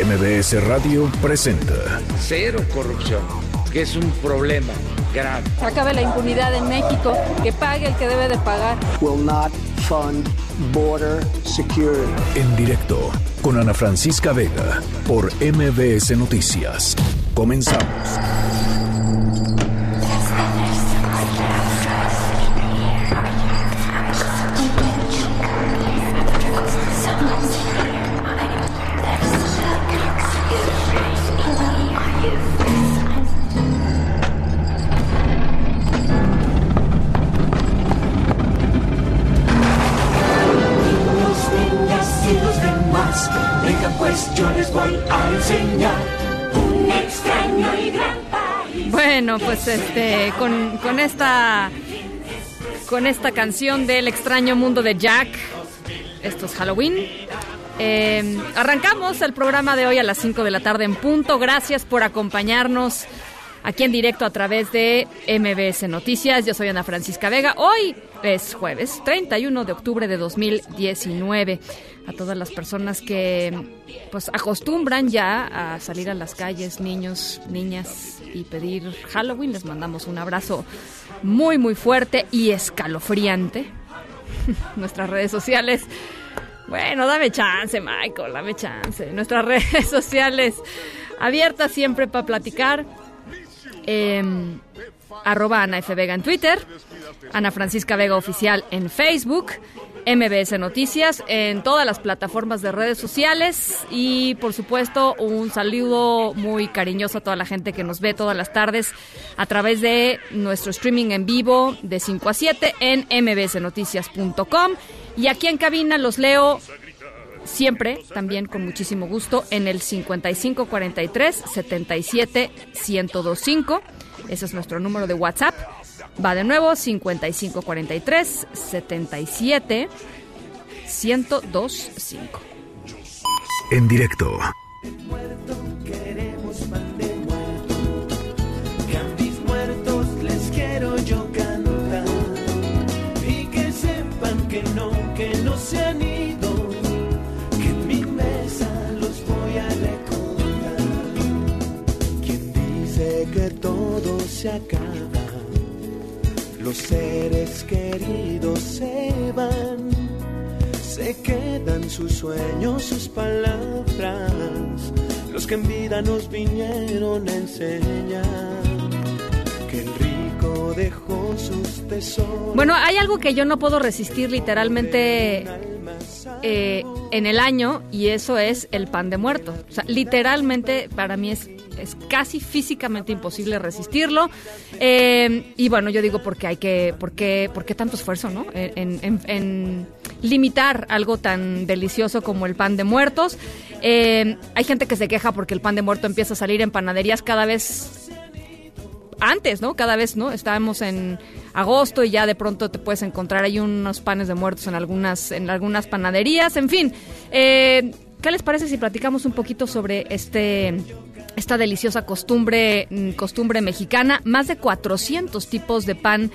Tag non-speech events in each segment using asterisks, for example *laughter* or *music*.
MBS Radio presenta Cero corrupción, que es un problema grave. Acabe la impunidad en México, que pague el que debe de pagar. Will not fund border security. En directo con Ana Francisca Vega por MBS Noticias. Comenzamos. Bueno, pues este, con, con esta con esta canción del extraño mundo de Jack, esto es Halloween. Eh, arrancamos el programa de hoy a las 5 de la tarde en punto. Gracias por acompañarnos aquí en directo a través de MBS Noticias. Yo soy Ana Francisca Vega. Hoy es jueves 31 de octubre de 2019. A todas las personas que pues acostumbran ya a salir a las calles, niños, niñas y pedir Halloween, les mandamos un abrazo muy muy fuerte y escalofriante. *laughs* Nuestras redes sociales bueno, dame chance, Michael, dame chance. Nuestras *laughs* redes sociales abiertas siempre para platicar. Eh, arroba Ana F. Vega en Twitter, Ana Francisca Vega Oficial en Facebook, MBS Noticias en todas las plataformas de redes sociales y por supuesto un saludo muy cariñoso a toda la gente que nos ve todas las tardes a través de nuestro streaming en vivo de 5 a 7 en mbsnoticias.com y aquí en cabina los leo siempre, también con muchísimo gusto, en el 5543 77 1025. Ese es nuestro número de WhatsApp. Va de nuevo, 5543 77 1025. En directo. Queremos pan de muerto, que a mis muertos les quiero yo cantar y que sepan que no, que no Que todo se acaba, los seres queridos se van. Se quedan sus sueños, sus palabras, los que en vida nos vinieron a enseñar. Que el rico dejó sus tesoros. Bueno, hay algo que yo no puedo resistir literalmente eh, en el año y eso es el pan de muerto. O sea, literalmente para mí es, es casi físicamente imposible resistirlo. Eh, y bueno, yo digo porque hay que, porque, porque tanto esfuerzo, ¿no? En, limitar algo tan delicioso como el pan de muertos. Eh, hay gente que se queja porque el pan de muerto empieza a salir en panaderías cada vez antes, ¿no? Cada vez, ¿no? Estábamos en agosto y ya de pronto te puedes encontrar ahí unos panes de muertos en algunas, en algunas panaderías, en fin. Eh, ¿Qué les parece si platicamos un poquito sobre este esta deliciosa costumbre, mm, costumbre mexicana? Más de 400 tipos de pan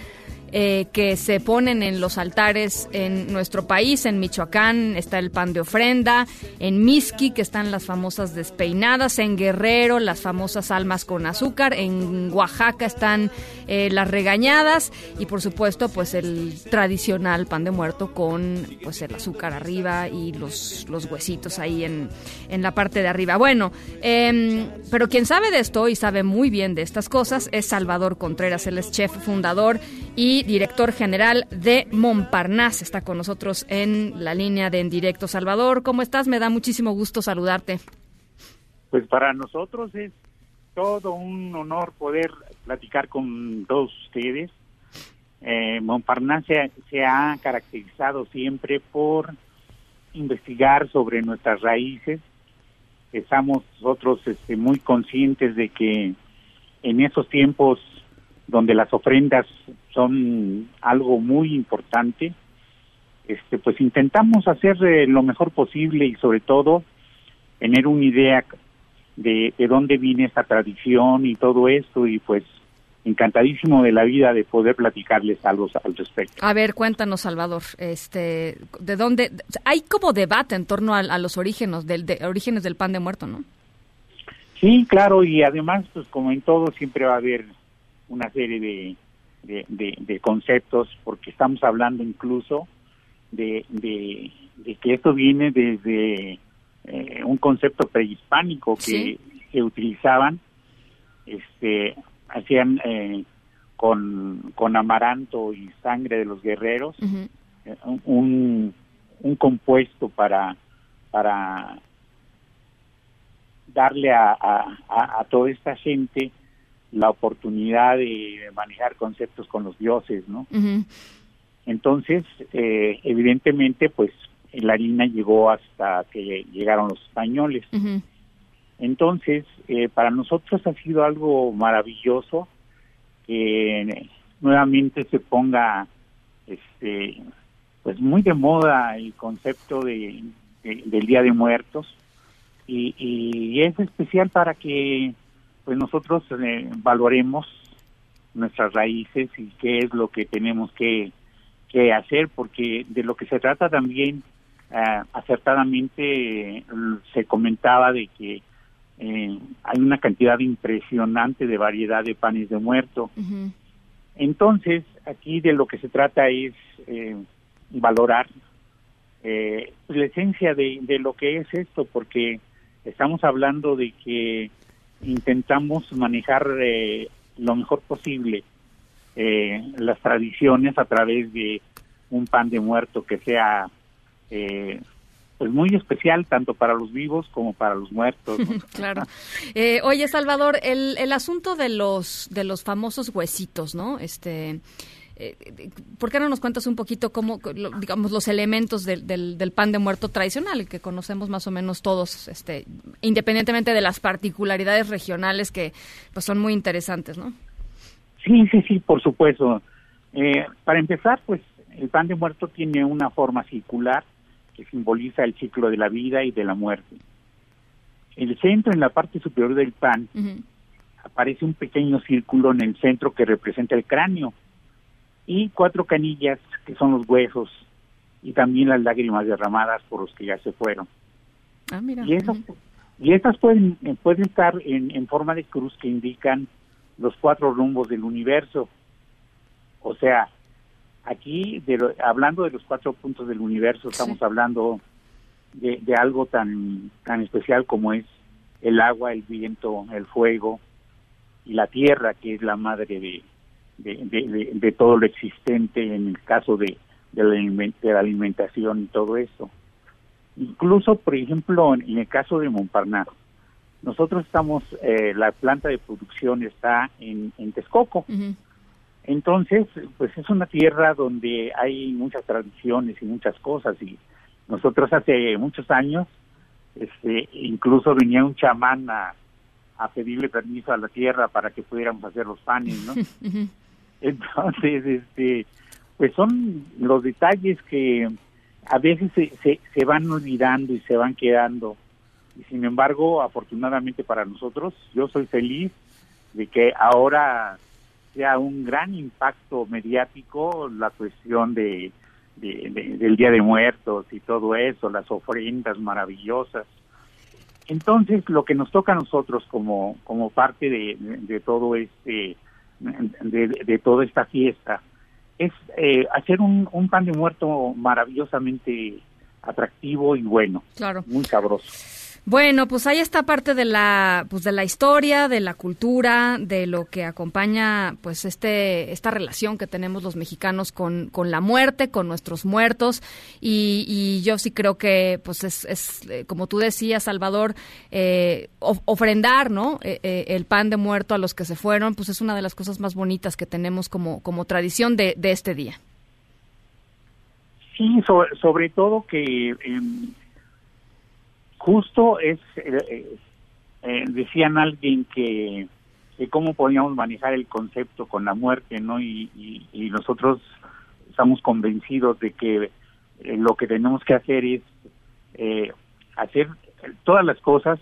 eh, que se ponen en los altares en nuestro país. En Michoacán está el pan de ofrenda, en Mixqui, que están las famosas despeinadas, en Guerrero las famosas almas con azúcar, en Oaxaca están eh, las regañadas y por supuesto pues el tradicional pan de muerto con pues el azúcar arriba y los, los huesitos ahí en, en la parte de arriba. Bueno, em, pero quien sabe de esto y sabe muy bien de estas cosas es Salvador Contreras, él es chef fundador y director general de Montparnasse. Está con nosotros en la línea de En Directo. Salvador, ¿cómo estás? Me da muchísimo gusto saludarte. Pues para nosotros es todo un honor poder platicar con todos ustedes. Eh, Montparnasse se, ha caracterizado siempre por investigar sobre nuestras raíces. Estamos nosotros este, muy conscientes de que en esos tiempos donde las ofrendas son algo muy importante, este, pues intentamos hacer eh, lo mejor posible y sobre todo tener una idea de, de dónde viene esta tradición y todo esto y pues encantadísimo de la vida de poder platicarles algo al respecto. A ver, cuéntanos, Salvador, este, ¿de dónde? Hay como debate en torno a, los orígenes del, de, orígenes del pan de muerto, ¿no? Sí, claro, y además, pues como en todo, siempre va a haber una serie de, de, conceptos, porque estamos hablando incluso de, de, que esto viene desde eh, un concepto prehispánico que se utilizaban, este, hacían eh, con, con amaranto y sangre de los guerreros eh, un, un compuesto para para darle a, a, toda esta gente la oportunidad de manejar conceptos con los dioses, ¿no? Entonces, eh, evidentemente, pues la harina llegó hasta que llegaron los españoles. Entonces, eh, para nosotros ha sido algo maravilloso que nuevamente se ponga, este, pues muy de moda el concepto de, del Día de Muertos y, y, es especial para que pues nosotros eh, valoremos nuestras raíces y qué es lo que tenemos que, que hacer porque de lo que se trata también eh, acertadamente se comentaba de que eh, hay una cantidad impresionante de variedad de panes de muerto. Entonces, aquí de lo que se trata es eh, valorar eh, la esencia de, de, lo que es esto, porque estamos hablando de que intentamos manejar lo mejor posible las tradiciones a través de un pan de muerto que sea eh, pues muy especial tanto para los vivos como para los muertos. *laughs* claro. Eh, oye, Salvador, el, el asunto de los de los famosos huesitos, ¿no? Este eh, ¿Por qué no nos cuentas un poquito cómo, digamos, los elementos del, del, pan de muerto tradicional, que conocemos más o menos todos, este, independientemente de las particularidades regionales que pues son muy interesantes, ¿no? Sí, sí, sí, por supuesto. Eh, para empezar, pues el pan de muerto tiene una forma circular que simboliza el ciclo de la vida y de la muerte. El centro, en la parte superior del pan, aparece un pequeño círculo en el centro que representa el cráneo y cuatro canillas que son los huesos y también las lágrimas derramadas por los que ya se fueron. Ah, mira. Y, esas, y estas pueden, pueden estar en, en forma de cruz que indican los cuatro rumbos del universo. O sea, Aquí, hablando de los cuatro puntos del universo, estamos hablando de, algo tan, tan especial como es el agua, el viento, el fuego y la tierra, que es la madre de, de, todo lo existente en el caso de, de, la, alimentación y todo eso. Incluso, por ejemplo, en, el caso de Montparnasse, nosotros estamos, eh, la planta de producción está en, en Texcoco. Entonces, pues es una tierra donde hay muchas tradiciones y muchas cosas y nosotros hace muchos años, este, incluso venía un chamán a, pedirle permiso a la tierra para que pudiéramos hacer los panes, ¿no? *laughs* Entonces, *laughs* este, pues son los detalles que a veces se, se, van olvidando y se van quedando. Y sin embargo, afortunadamente para nosotros, yo soy feliz de que ahora sea un gran impacto mediático la cuestión de, del Día de Muertos y todo eso, las ofrendas maravillosas. Entonces, lo que nos toca a nosotros como, como parte de, todo este, de, toda esta fiesta, es eh, hacer un, un pan de muerto maravillosamente atractivo y bueno, claro. muy sabroso. Bueno, pues ahí está parte de la, pues de la historia, de la cultura, de lo que acompaña, pues este, esta relación que tenemos los mexicanos con, con la muerte, con nuestros muertos, y, yo sí creo que, pues es, es eh, como tú decías, Salvador, eh, ofrendar, ¿no? Eh, el pan de muerto a los que se fueron, pues es una de las cosas más bonitas que tenemos como, como tradición de, de este día. Sí, sobre, sobre todo que em, justo es, eh, eh, decían alguien que, cómo podíamos manejar el concepto con la muerte, ¿no? Y, nosotros estamos convencidos de que eh, lo que tenemos que hacer es hacer todas las cosas,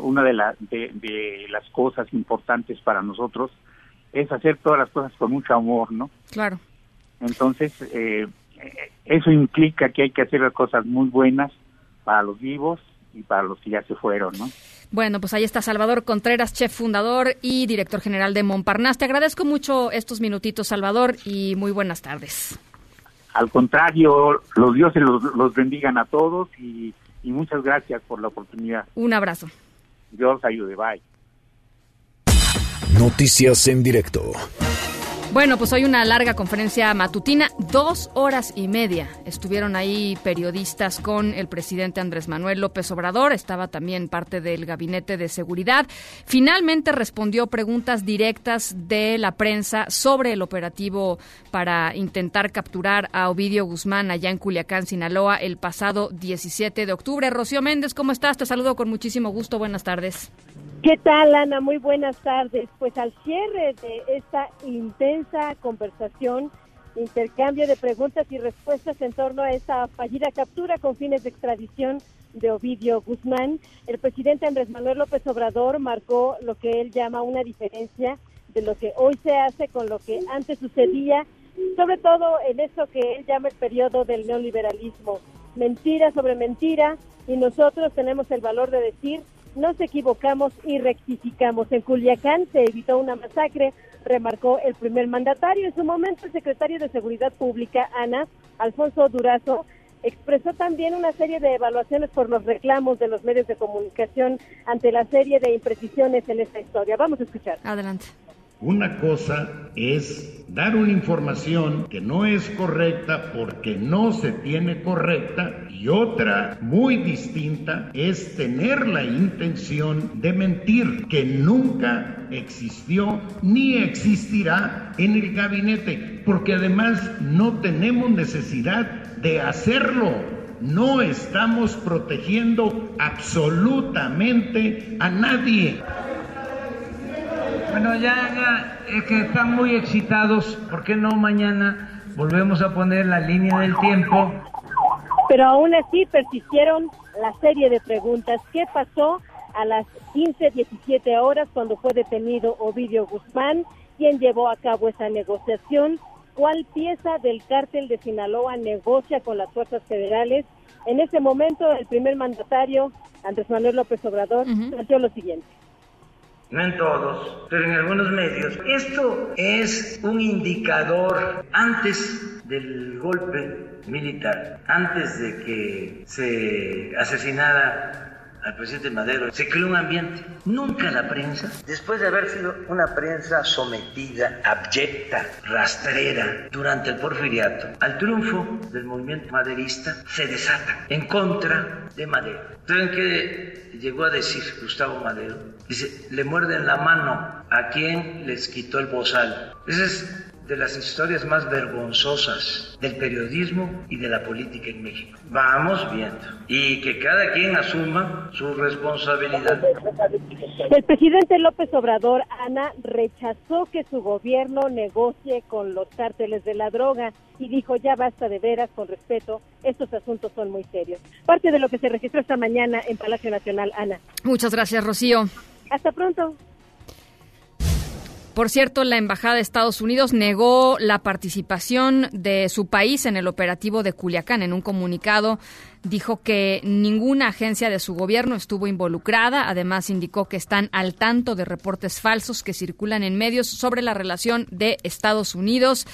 una de, de, las cosas importantes para nosotros es hacer todas las cosas con mucho amor, ¿no? Claro. Entonces, eh, eso implica que hay que hacer las cosas muy buenas para los vivos y para los que ya se fueron, ¿no? Bueno, pues ahí está Salvador Contreras, chef fundador y director general de Montparnasse. Te agradezco mucho estos minutitos, Salvador, y muy buenas tardes. Al contrario, los dioses los, los bendigan a todos y, y muchas gracias por la oportunidad. Un abrazo. Dios ayude, bye. Noticias en directo. Bueno, pues hoy una larga conferencia matutina, dos horas y media. Estuvieron ahí periodistas con el presidente Andrés Manuel López Obrador, estaba también parte del gabinete de seguridad. Finalmente respondió preguntas directas de la prensa sobre el operativo para intentar capturar a Ovidio Guzmán allá en Culiacán, Sinaloa, el pasado 17 de octubre. Rocío Méndez, ¿cómo estás? Te saludo con muchísimo gusto. Buenas tardes. ¿Qué tal, Ana? Muy buenas tardes. Pues al cierre de esta intensa conversación, intercambio de preguntas y respuestas en torno a esa fallida captura con fines de extradición de Ovidio Guzmán, el presidente Andrés Manuel López Obrador marcó lo que él llama una diferencia de lo que hoy se hace con lo que antes sucedía, sobre todo en eso que él llama el periodo del neoliberalismo. Mentira sobre mentira y nosotros tenemos el valor de decir nos equivocamos y rectificamos. En Culiacán se evitó una masacre, remarcó el primer mandatario. En su momento, el secretario de Seguridad Pública, Ana, Alfonso Durazo, expresó también una serie de evaluaciones por los reclamos de los medios de comunicación ante la serie de imprecisiones en esta historia. Vamos a escuchar. Adelante. Una cosa es dar una información que no es correcta porque no se tiene correcta y otra muy distinta es tener la intención de mentir que nunca existió ni existirá en el gabinete porque además no tenemos necesidad de hacerlo. No estamos protegiendo absolutamente a nadie. Bueno, ya, ya, es que están muy excitados. ¿Por qué no mañana volvemos a poner la línea del tiempo? Pero aún así persistieron la serie de preguntas. ¿Qué pasó a las 15, 17 horas cuando fue detenido Ovidio Guzmán? ¿Quién llevó a cabo esa negociación? ¿Cuál pieza del cártel de Sinaloa negocia con las fuerzas federales? En ese momento, el primer mandatario, Andrés Manuel López Obrador, planteó lo siguiente no en todos, pero en algunos medios. Esto es un indicador antes del golpe militar, antes de que se asesinara al presidente Madero, se creó un ambiente. Nunca la prensa, después de haber sido una prensa sometida, abyecta, rastrera durante el porfiriato, al triunfo del movimiento maderista, se desata en contra de Madero. ¿Saben qué llegó a decir Gustavo Madero? Dice, le muerden la mano a quien les quitó el bozal. Esa es de las historias más vergonzosas del periodismo y de la política en México. Vamos viendo. Y que cada quien asuma su responsabilidad. El presidente López Obrador, Ana, rechazó que su gobierno negocie con los cárteles de la droga y dijo ya basta de veras, con respeto, estos asuntos son muy serios. Parte de lo que se registró esta mañana en Palacio Nacional, Ana. Muchas gracias, Rocío. Hasta pronto. Por cierto, la Embajada de Estados Unidos negó la participación de su país en el operativo de Culiacán. En un comunicado dijo que ninguna agencia de su gobierno estuvo involucrada. Además, indicó que están al tanto de reportes falsos que circulan en medios sobre la relación de Estados Unidos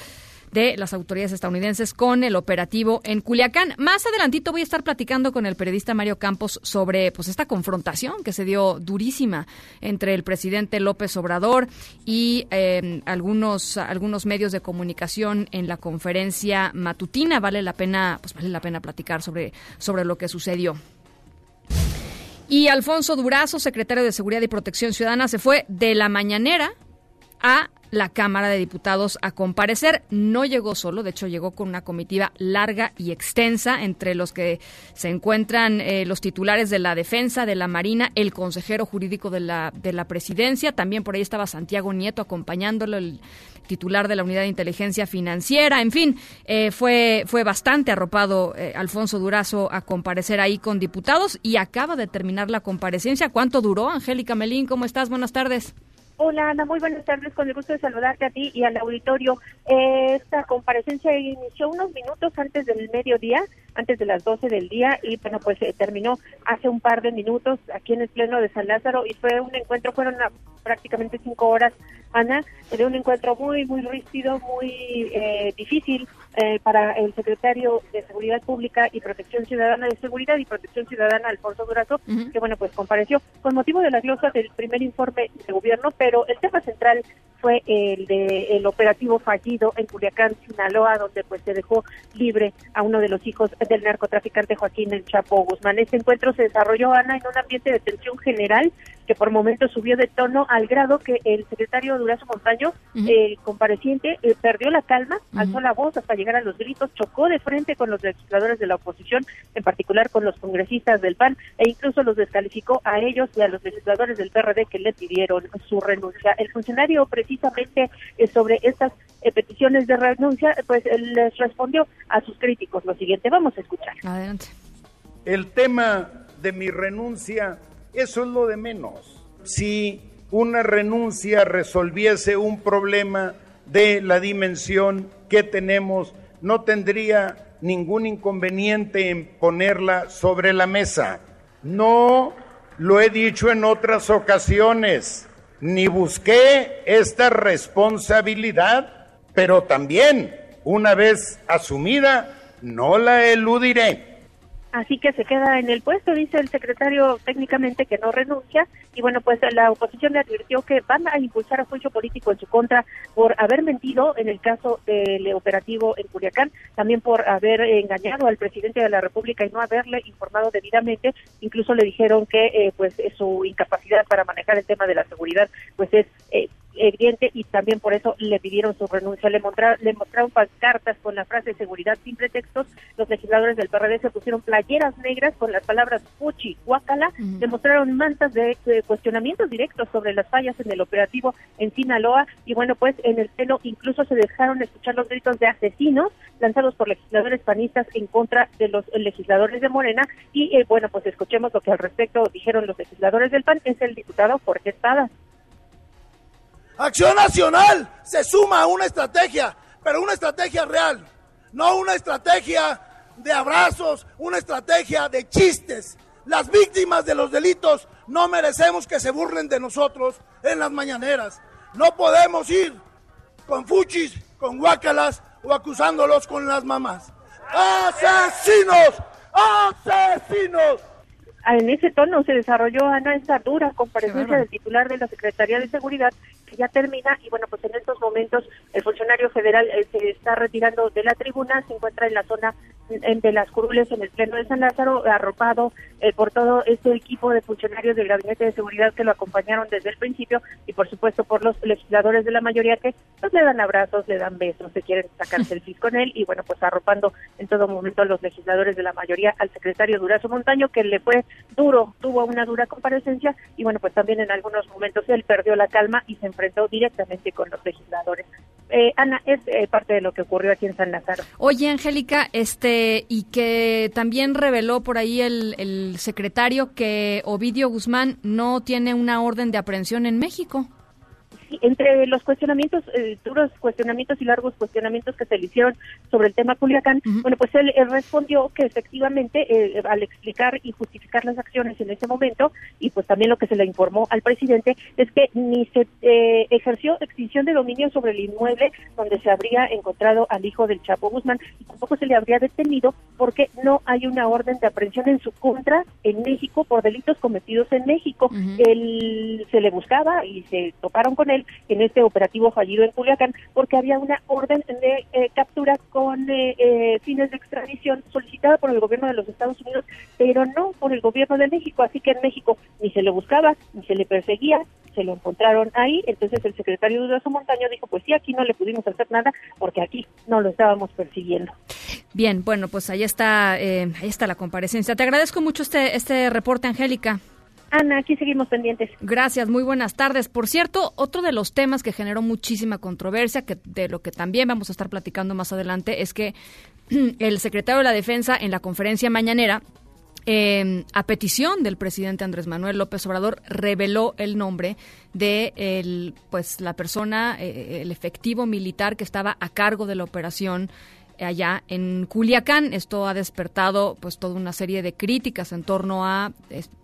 de las autoridades estadounidenses con el operativo en Culiacán. Más adelantito voy a estar platicando con el periodista Mario Campos sobre pues esta confrontación que se dio durísima entre el presidente López Obrador y eh, algunos algunos medios de comunicación en la conferencia matutina. Vale la pena pues vale la pena platicar sobre sobre lo que sucedió. Y Alfonso Durazo, secretario de Seguridad y Protección Ciudadana, se fue de la mañanera a la Cámara de Diputados a comparecer. No llegó solo, de hecho llegó con una comitiva larga y extensa, entre los que se encuentran eh, los titulares de la Defensa, de la Marina, el consejero jurídico de la, de la Presidencia, también por ahí estaba Santiago Nieto acompañándolo, el titular de la Unidad de Inteligencia Financiera, en fin, eh, fue, fue bastante arropado eh, Alfonso Durazo a comparecer ahí con diputados y acaba de terminar la comparecencia. ¿Cuánto duró, Angélica Melín? ¿Cómo estás? Buenas tardes. Hola Ana, muy buenas tardes, con el gusto de saludarte a ti y al auditorio. Esta comparecencia inició unos minutos antes del mediodía, antes de las 12 del día y bueno, pues eh, terminó hace un par de minutos aquí en el Pleno de San Lázaro y fue un encuentro, fueron a- prácticamente cinco horas, Ana, de un encuentro muy, muy rígido, muy eh, difícil eh, para el secretario de Seguridad Pública y Protección Ciudadana de Seguridad y Protección Ciudadana, Alfonso Durazo, que bueno, pues compareció con motivo de la glosa del primer informe de gobierno, pero el tema central fue el de el operativo fallido en Culiacán, Sinaloa, donde pues se dejó libre a uno de los hijos del narcotraficante Joaquín El Chapo Guzmán. Este encuentro se desarrolló, Ana, en un ambiente de tensión general que por momentos subió de tono al grado que el secretario Durazo Montaño, el compareciente, eh, perdió la calma, alzó la voz hasta llegar a los gritos, chocó de frente con los legisladores de la oposición, en particular con los congresistas del PAN, e incluso los descalificó a ellos y a los legisladores del PRD que le pidieron su renuncia. El funcionario precisamente eh, sobre estas eh, peticiones de renuncia, pues él les respondió a sus críticos lo siguiente. Vamos a escuchar. Adelante. El tema de mi renuncia, eso es lo de menos. Si una renuncia resolviese un problema de la dimensión que tenemos, no tendría ningún inconveniente en ponerla sobre la mesa. No lo he dicho en otras ocasiones, ni busqué esta responsabilidad, pero también, una vez asumida, no la eludiré. Así que se queda en el puesto, dice el secretario técnicamente que no renuncia. Y bueno, pues la oposición le advirtió que van a impulsar a juicio político en su contra por haber mentido en el caso del operativo en Culiacán, también por haber engañado al presidente de la República y no haberle informado debidamente. Incluso le dijeron que eh, pues su incapacidad para manejar el tema de la seguridad pues es eh, evidente y también por eso le pidieron su renuncia. Le, le mostraron pancartas con la frase seguridad sin pretextos. Los legisladores del PRD se pusieron playeras negras con las palabras fuchi, guacala. Le mostraron mantas de, de cuestionamientos directos sobre las fallas en el operativo en Sinaloa. Y bueno, pues en el pleno incluso se dejaron escuchar los gritos de asesinos lanzados por legisladores panistas en contra de los legisladores de Morena. Y eh, bueno, pues escuchemos lo que al respecto dijeron los legisladores del PAN. Es el diputado Jorge Espada. Acción Nacional se suma a una estrategia, pero una estrategia real, no una estrategia de abrazos, una estrategia de chistes. Las víctimas de los delitos no merecemos que se burlen de nosotros en las mañaneras. No podemos ir con fuchis, con guácalas o acusándolos con las mamás. ¡Asesinos! ¡Asesinos! En ese tono se desarrolló, Ana, esta dura comparecencia del titular de la Secretaría de Seguridad, ya termina, y bueno, pues en estos momentos el funcionario federal eh, se está retirando de la tribuna, se encuentra en la zona de las curules en el Pleno de San Lázaro, arropado eh, por todo este equipo de funcionarios del Gabinete de Seguridad que lo acompañaron desde el principio, y por supuesto por los legisladores de la mayoría que pues le dan abrazos, le dan besos, se quieren sacar *laughs* selfies con él, y bueno, pues arropando en todo momento a los legisladores de la mayoría al secretario Durazo Montaño, que le fue duro, tuvo una dura comparecencia y bueno, pues también en algunos momentos él perdió la calma y se enfrentó directamente con los legisladores. Eh, Ana, es eh, parte de lo que ocurrió aquí en San Lázaro. Oye, Angélica, este, y que también reveló por ahí el, el secretario que Ovidio Guzmán no tiene una orden de aprehensión en México. Entre los cuestionamientos, eh, duros cuestionamientos y largos cuestionamientos que se le hicieron sobre el tema Culiacán, bueno, pues él, él respondió que efectivamente eh, al explicar y justificar las acciones en ese momento, y pues también lo que se le informó al presidente, es que ni se eh, ejerció extinción de dominio sobre el inmueble donde se habría encontrado al hijo del Chapo Guzmán, y tampoco se le habría detenido porque no hay una orden de aprehensión en su contra en México por delitos cometidos en México. Él se le buscaba y se toparon con él en este operativo fallido en Culiacán porque había una orden de eh, captura con eh, eh, fines de extradición solicitada por el gobierno de los Estados Unidos, pero no por el gobierno de México. Así que en México ni se le buscaba, ni se le perseguía, se lo encontraron ahí. Entonces el secretario Durazo Montaño dijo, pues sí, aquí no le pudimos hacer nada porque aquí no lo estábamos persiguiendo. Bien, bueno, pues ahí está, eh, está la comparecencia. Te agradezco mucho este, este reporte, Angélica. Ana, aquí seguimos pendientes. Gracias, muy buenas tardes. Por cierto, otro de los temas que generó muchísima controversia, que de lo que también vamos a estar platicando más adelante, es que *clears throat* el secretario de la Defensa en la conferencia mañanera eh, a petición del presidente Andrés Manuel López Obrador, reveló el nombre de el, pues, la persona, eh, el efectivo militar que estaba a cargo de la operación allá en Culiacán. Esto ha despertado pues toda una serie de críticas en torno a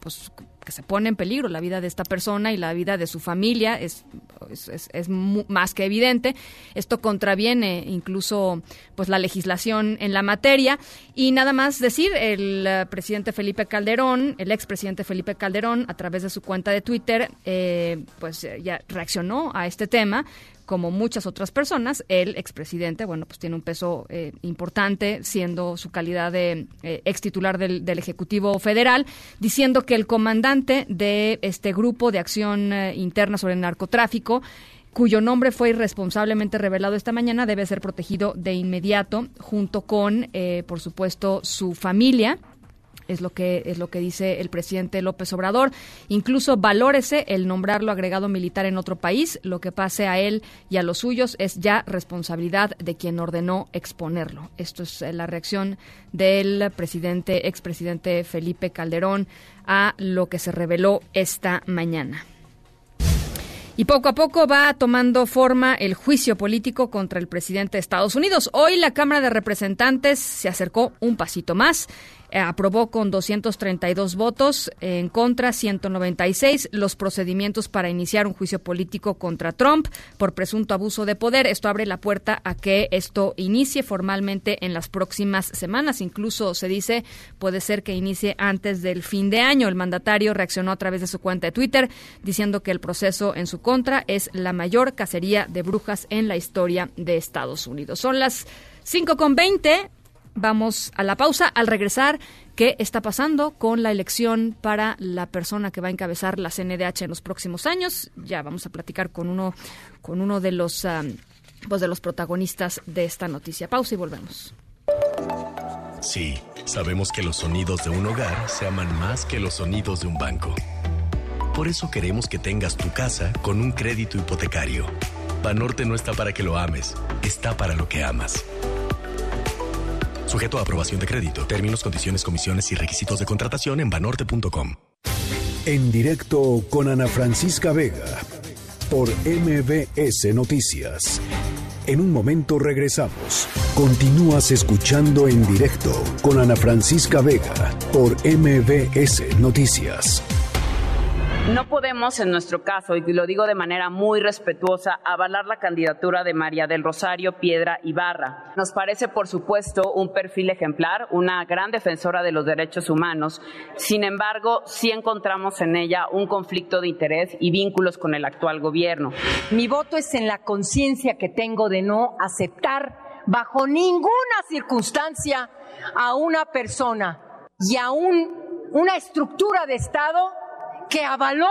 pues que se pone en peligro la vida de esta persona y la vida de su familia es, es, es, más que evidente. Esto contraviene incluso pues la legislación en la materia. Y nada más decir, el eh, presidente Felipe Calderón, el expresidente Felipe Calderón, a través de su cuenta de Twitter, eh, pues ya reaccionó a este tema como muchas otras personas, el expresidente, bueno, pues tiene un peso eh, importante, siendo su calidad de eh, ex titular del, Ejecutivo Federal, diciendo que el comandante de este grupo de acción eh, interna sobre el narcotráfico, cuyo nombre fue irresponsablemente revelado esta mañana, debe ser protegido de inmediato, junto con, por supuesto, su familia es lo que es lo que dice el presidente López Obrador. Incluso valórese el nombrarlo agregado militar en otro país. Lo que pase a él y a los suyos es ya responsabilidad de quien ordenó exponerlo. Esto es eh, la reacción del presidente, expresidente Felipe Calderón a lo que se reveló esta mañana. Y poco a poco va tomando forma el juicio político contra el presidente de Estados Unidos. Hoy la Cámara de Representantes se acercó un pasito más aprobó con 232 votos, en contra 196 los procedimientos para iniciar un juicio político contra Trump por presunto abuso de poder. Esto abre la puerta a que esto inicie formalmente en las próximas semanas. Incluso se dice puede ser que inicie antes del fin de año. El mandatario reaccionó a través de su cuenta de Twitter diciendo que el proceso en su contra es la mayor cacería de brujas en la historia de Estados Unidos. Son las 5 con 20. Vamos a la pausa. Al regresar, ¿qué está pasando con la elección para la persona que va a encabezar la CNDH en los próximos años? Ya vamos a platicar con uno, con uno de los, pues de los protagonistas de esta noticia. Pausa y volvemos. Sí, sabemos que los sonidos de un hogar se aman más que los sonidos de un banco. Por eso queremos que tengas tu casa con un crédito hipotecario. Banorte no está para que lo ames, está para lo que amas. Sujeto a aprobación de crédito. Términos, condiciones, comisiones y requisitos de contratación en banorte.com. En directo con Ana Francisca Vega por MBS Noticias. En un momento regresamos. Continúas escuchando en directo con Ana Francisca Vega por MBS Noticias. No podemos, en nuestro caso, y lo digo de manera muy respetuosa, avalar la candidatura de María del Rosario Piedra Ibarra. Nos parece, por supuesto, un perfil ejemplar, una gran defensora de los derechos humanos. Sin embargo, sí encontramos en ella un conflicto de interés y vínculos con el actual gobierno. Mi voto es en la conciencia que tengo de no aceptar bajo ninguna circunstancia a una persona y a una estructura de Estado que avaló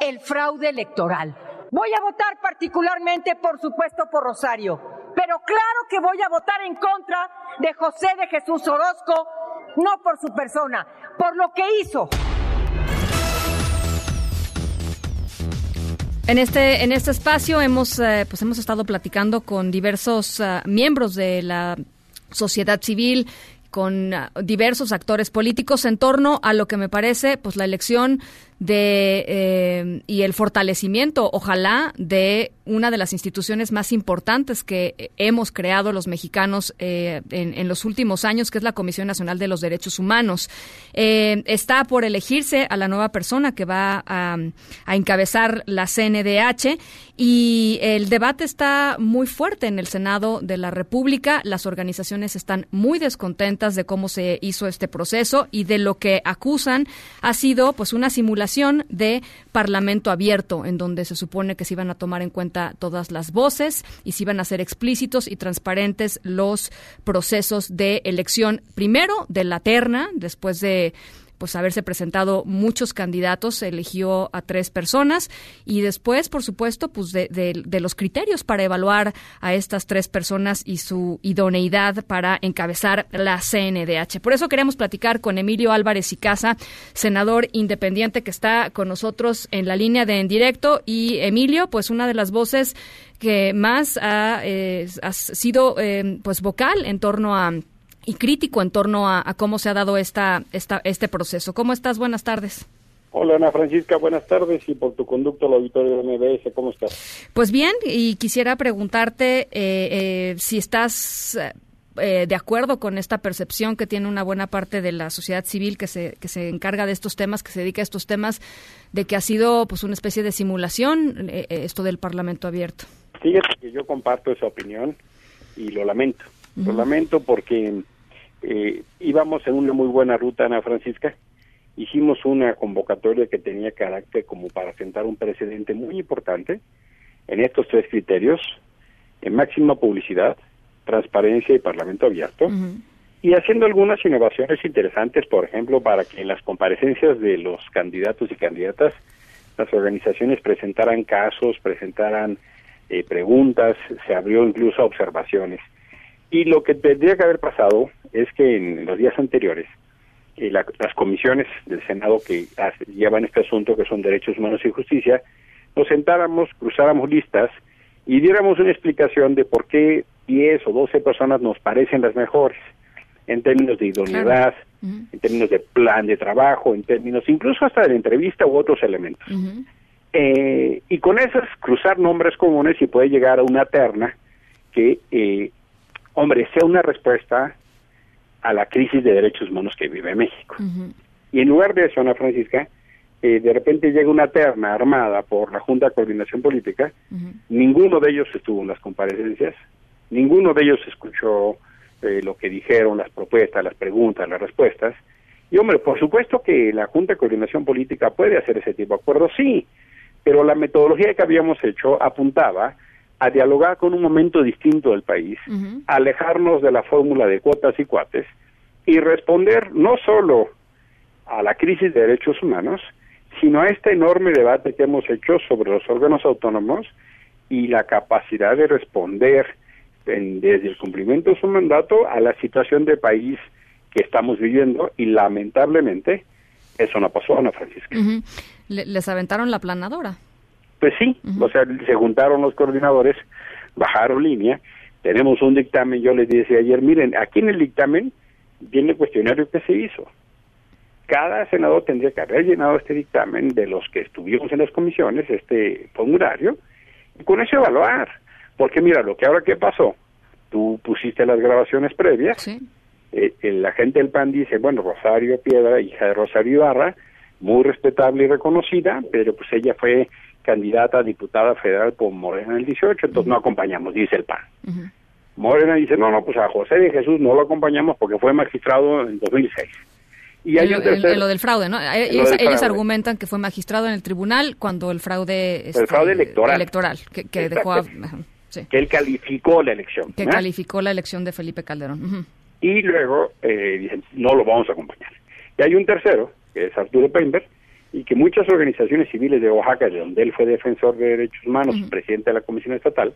el fraude electoral. Voy a votar particularmente, por supuesto, por Rosario, pero claro que voy a votar en contra de José de Jesús Orozco, no por su persona, por lo que hizo. En este, en este espacio hemos, eh, pues hemos estado platicando con diversos uh, miembros de la sociedad civil con uh, diversos actores políticos en torno a lo que me parece pues la elección de eh, y el fortalecimiento, ojalá, de una de las instituciones más importantes que hemos creado los mexicanos eh, en, los últimos años, que es la Comisión Nacional de los Derechos Humanos. Eh, está por elegirse a la nueva persona que va a, a, encabezar la CNDH y el debate está muy fuerte en el Senado de la República. Las organizaciones están muy descontentas de cómo se hizo este proceso y de lo que acusan ha sido pues una simulación de Parlamento abierto, en donde se supone que se iban a tomar en cuenta todas las voces y se iban a ser explícitos y transparentes los procesos de elección, primero de la terna, después de pues haberse presentado muchos candidatos, eligió a tres personas y después, por supuesto, pues de, los criterios para evaluar a estas tres personas y su idoneidad para encabezar la CNDH. Por eso queremos platicar con Emilio Álvarez y Casa, senador independiente que está con nosotros en la línea de en directo y Emilio, pues una de las voces que más ha, eh, sido eh, pues vocal en torno a y crítico en torno a, a cómo se ha dado esta, esta, este proceso. ¿Cómo estás? Buenas tardes. Hola Ana Francisca, buenas tardes y por tu conducto al auditorio de MBS, ¿cómo estás? Pues bien, y quisiera preguntarte eh, eh, si estás eh, de acuerdo con esta percepción que tiene una buena parte de la sociedad civil que se, que se encarga de estos temas, que se dedica a estos temas, de que ha sido pues una especie de simulación eh, eh, esto del Parlamento abierto. Fíjate que yo comparto esa opinión y lo lamento. Lo lamento porque eh, íbamos en una muy buena ruta, Ana Francisca. Hicimos una convocatoria que tenía carácter como para sentar un precedente muy importante en estos tres criterios, en máxima publicidad, transparencia y parlamento abierto, y haciendo algunas innovaciones interesantes, por ejemplo, para que en las comparecencias de los candidatos y candidatas las organizaciones presentaran casos, presentaran eh, preguntas, se abrió incluso a observaciones. Y lo que tendría que haber pasado es que en los días anteriores, eh, la- las comisiones del Senado que hace- llevan este asunto, que son Derechos Humanos y Justicia, nos sentáramos, cruzáramos listas y diéramos una explicación de por qué 10 o 12 personas nos parecen las mejores en términos de idoneidad, en términos de plan de trabajo, en términos incluso hasta de la entrevista u otros elementos. Eh, y con esas cruzar nombres comunes y poder llegar a una terna que, eh, hombre, sea una respuesta a la crisis de derechos humanos que vive México. Y en lugar de eso, Ana Francisca, eh, de repente llega una terna armada por la Junta de Coordinación Política, ninguno de ellos estuvo en las comparecencias, ninguno de ellos escuchó eh, lo que dijeron, las propuestas, las preguntas, las respuestas. Y hombre, por supuesto que la Junta de Coordinación Política puede hacer ese tipo de acuerdos, sí, pero la metodología que habíamos hecho apuntaba a dialogar con un momento distinto del país, alejarnos de la fórmula de cuotas y cuates y responder no solo a la crisis de derechos humanos, sino a este enorme debate que hemos hecho sobre los órganos autónomos y la capacidad de responder en- desde el cumplimiento de su mandato a la situación de país que estamos viviendo y lamentablemente eso no pasó, Ana Francisca. Le- les aventaron la planadora. Pues sí, o sea, se juntaron los coordinadores, bajaron línea, tenemos un dictamen, yo les decía ayer, miren, aquí en el dictamen viene el cuestionario que se hizo. Cada senador tendría que haber llenado este dictamen de los que estuvimos en las comisiones, este formulario, y con eso evaluar. Porque mira, lo que ahora que pasó, tú pusiste las grabaciones previas, eh, el agente del PAN dice, bueno, Rosario Piedra, hija de Rosario Ibarra, muy respetable y reconocida, pero pues ella fue candidata a diputada federal por Morena en el 18, entonces no acompañamos, dice el PAN. Morena dice, no, no, pues a José de Jesús no lo acompañamos porque fue magistrado en 2006. Y hay un tercer- lo del fraude, ¿no? Eh, Ellos, del ellos fraude. argumentan que fue magistrado en el tribunal cuando el fraude... este, fraude electoral. electoral, que, que dejó... a- ajá, sí, que él calificó la elección. que ¿no? calificó la elección de Felipe Calderón. Y luego eh, dicen no lo vamos a acompañar. Y hay un tercero, que es Arturo Peinberg, y que muchas organizaciones civiles de Oaxaca, de donde él fue defensor de derechos humanos, presidente de la Comisión Estatal,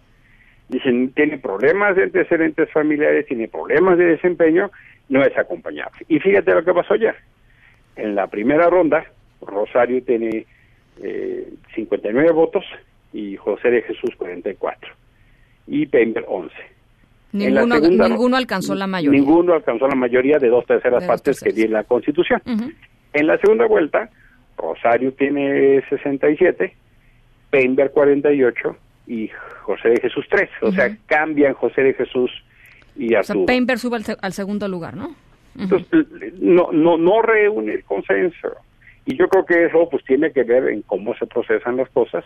dicen tiene problemas de antecedentes familiares, tiene problemas de desempeño, no es acompañable. Y fíjate lo que pasó ayer. En la primera ronda, Rosario tiene eh, 59 votos y José de Jesús 44 y Peinberg 11. En la Ninguno, segunda- ninguno alcanzó la mayoría. Ninguno alcanzó la mayoría de dos terceras De partes que tiene la Constitución. En la segunda vuelta, Rosario tiene 67, Peinberg 48 y José de Jesús 3. O sea, cambian José de Jesús y O sea, Arturo. Peinberg sube al segundo lugar, ¿no? Entonces, no, no, no reúne el consenso. Y yo creo que eso pues tiene que ver en cómo se procesan las cosas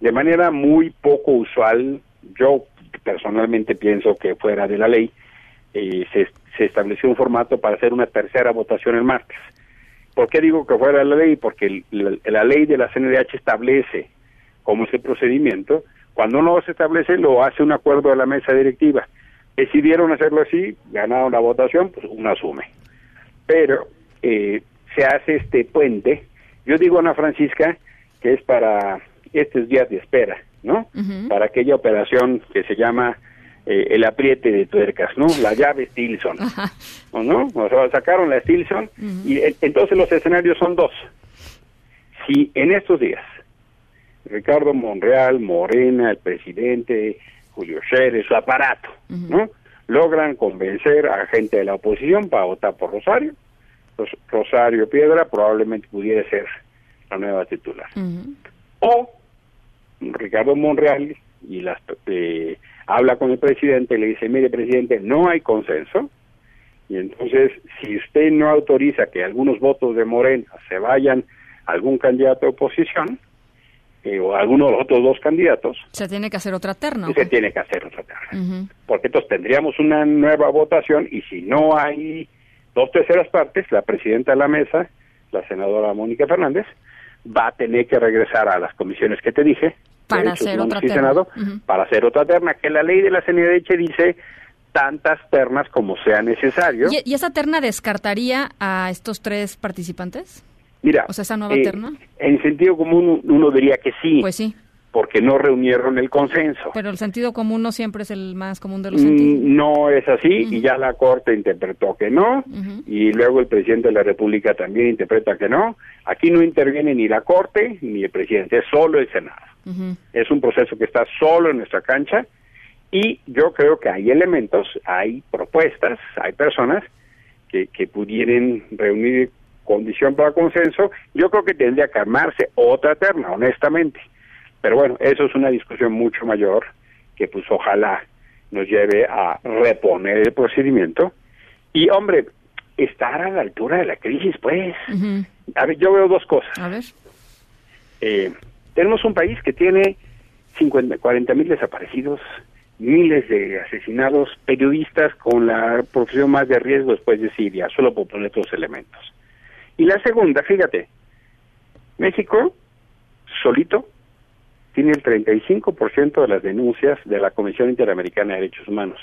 de manera muy poco usual. Yo personalmente pienso que fuera de la ley eh, se, se estableció un formato para hacer una tercera votación el martes. ¿Por qué digo que fuera la ley? Porque el- la, la ley de la CNDH establece cómo es el procedimiento. Cuando no se establece, lo hace un acuerdo de la mesa directiva. Decidieron hacerlo así, ganaron la votación, pues uno asume. Pero eh, se hace este puente. Yo digo, Ana Francisca, que es para estos días de espera, ¿no? Para aquella operación que se llama eh, el apriete de tuercas, ¿no? La llave Stilson, *laughs* ¿o ¿no? O sea, sacaron la Stilson y eh, entonces los escenarios son dos. Si en estos días Ricardo Monreal, Morena, el presidente, Julio Scherer, su aparato, ¿no? logran convencer a gente de la oposición para votar por Rosario. Ros- Rosario Piedra probablemente pudiera ser la nueva titular. O Ricardo Monreal y las, eh, habla con el presidente y le dice, mire presidente, no hay consenso. Y entonces, si usted no autoriza que algunos votos de Morena se vayan a algún candidato de oposición, eh, o a alguno de los otros dos candidatos, Se tiene que hacer otra terna. ¿o se tiene que hacer otra terna. Porque entonces tendríamos una nueva votación y si no hay dos terceras partes, la presidenta de la mesa, la senadora Mónica Fernández, va a tener que regresar a las comisiones que te dije, Para Derechos hacer otra y para hacer otra terna, que la ley de la CNDH dice tantas ternas como sea necesario. ¿Y, y esa terna descartaría a estos tres participantes? Mira, O sea, esa nueva eh, terna. en sentido común uno diría que sí, Pues sí, porque no reunieron el consenso. pero el sentido común no siempre es el más común de los sentidos. Mm, No es así y ya la Corte interpretó que no y luego el presidente de la República también interpreta que no. Aquí no interviene ni la Corte ni el presidente, es solo el Senado. Es un proceso que está solo en nuestra cancha y yo creo que hay elementos, hay propuestas, hay personas que, que pudieran reunir condición para consenso. Yo creo que tendría que armarse otra terna, honestamente. Pero bueno, eso es una discusión mucho mayor que pues ojalá nos lleve a reponer el procedimiento. Y hombre, estar a la altura de la crisis, pues. A ver, yo veo dos cosas. A ver. Eh, tenemos un país que tiene 50, 40 mil desaparecidos, miles de asesinados, periodistas con la profesión más de riesgo después de Siria, solo por poner otros elementos. Y la segunda, fíjate, México solito tiene el 35% de las denuncias de la Comisión Interamericana de Derechos Humanos.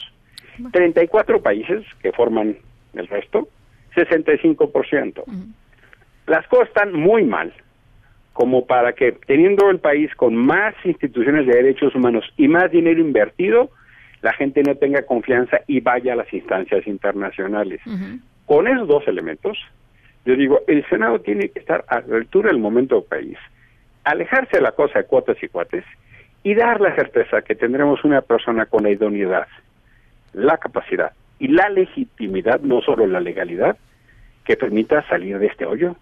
34 países que forman el resto, 65%. Las cosas están muy mal como para que teniendo el país con más instituciones de derechos humanos y más dinero invertido, la gente no tenga confianza y vaya a las instancias internacionales. Con esos dos elementos, yo digo, el Senado tiene que estar a la altura del momento del país, alejarse de la cosa de cuotas y cuates y dar la certeza que tendremos una persona con la idoneidad, la capacidad y la legitimidad, no solo la legalidad, que permita salir de este hoyo.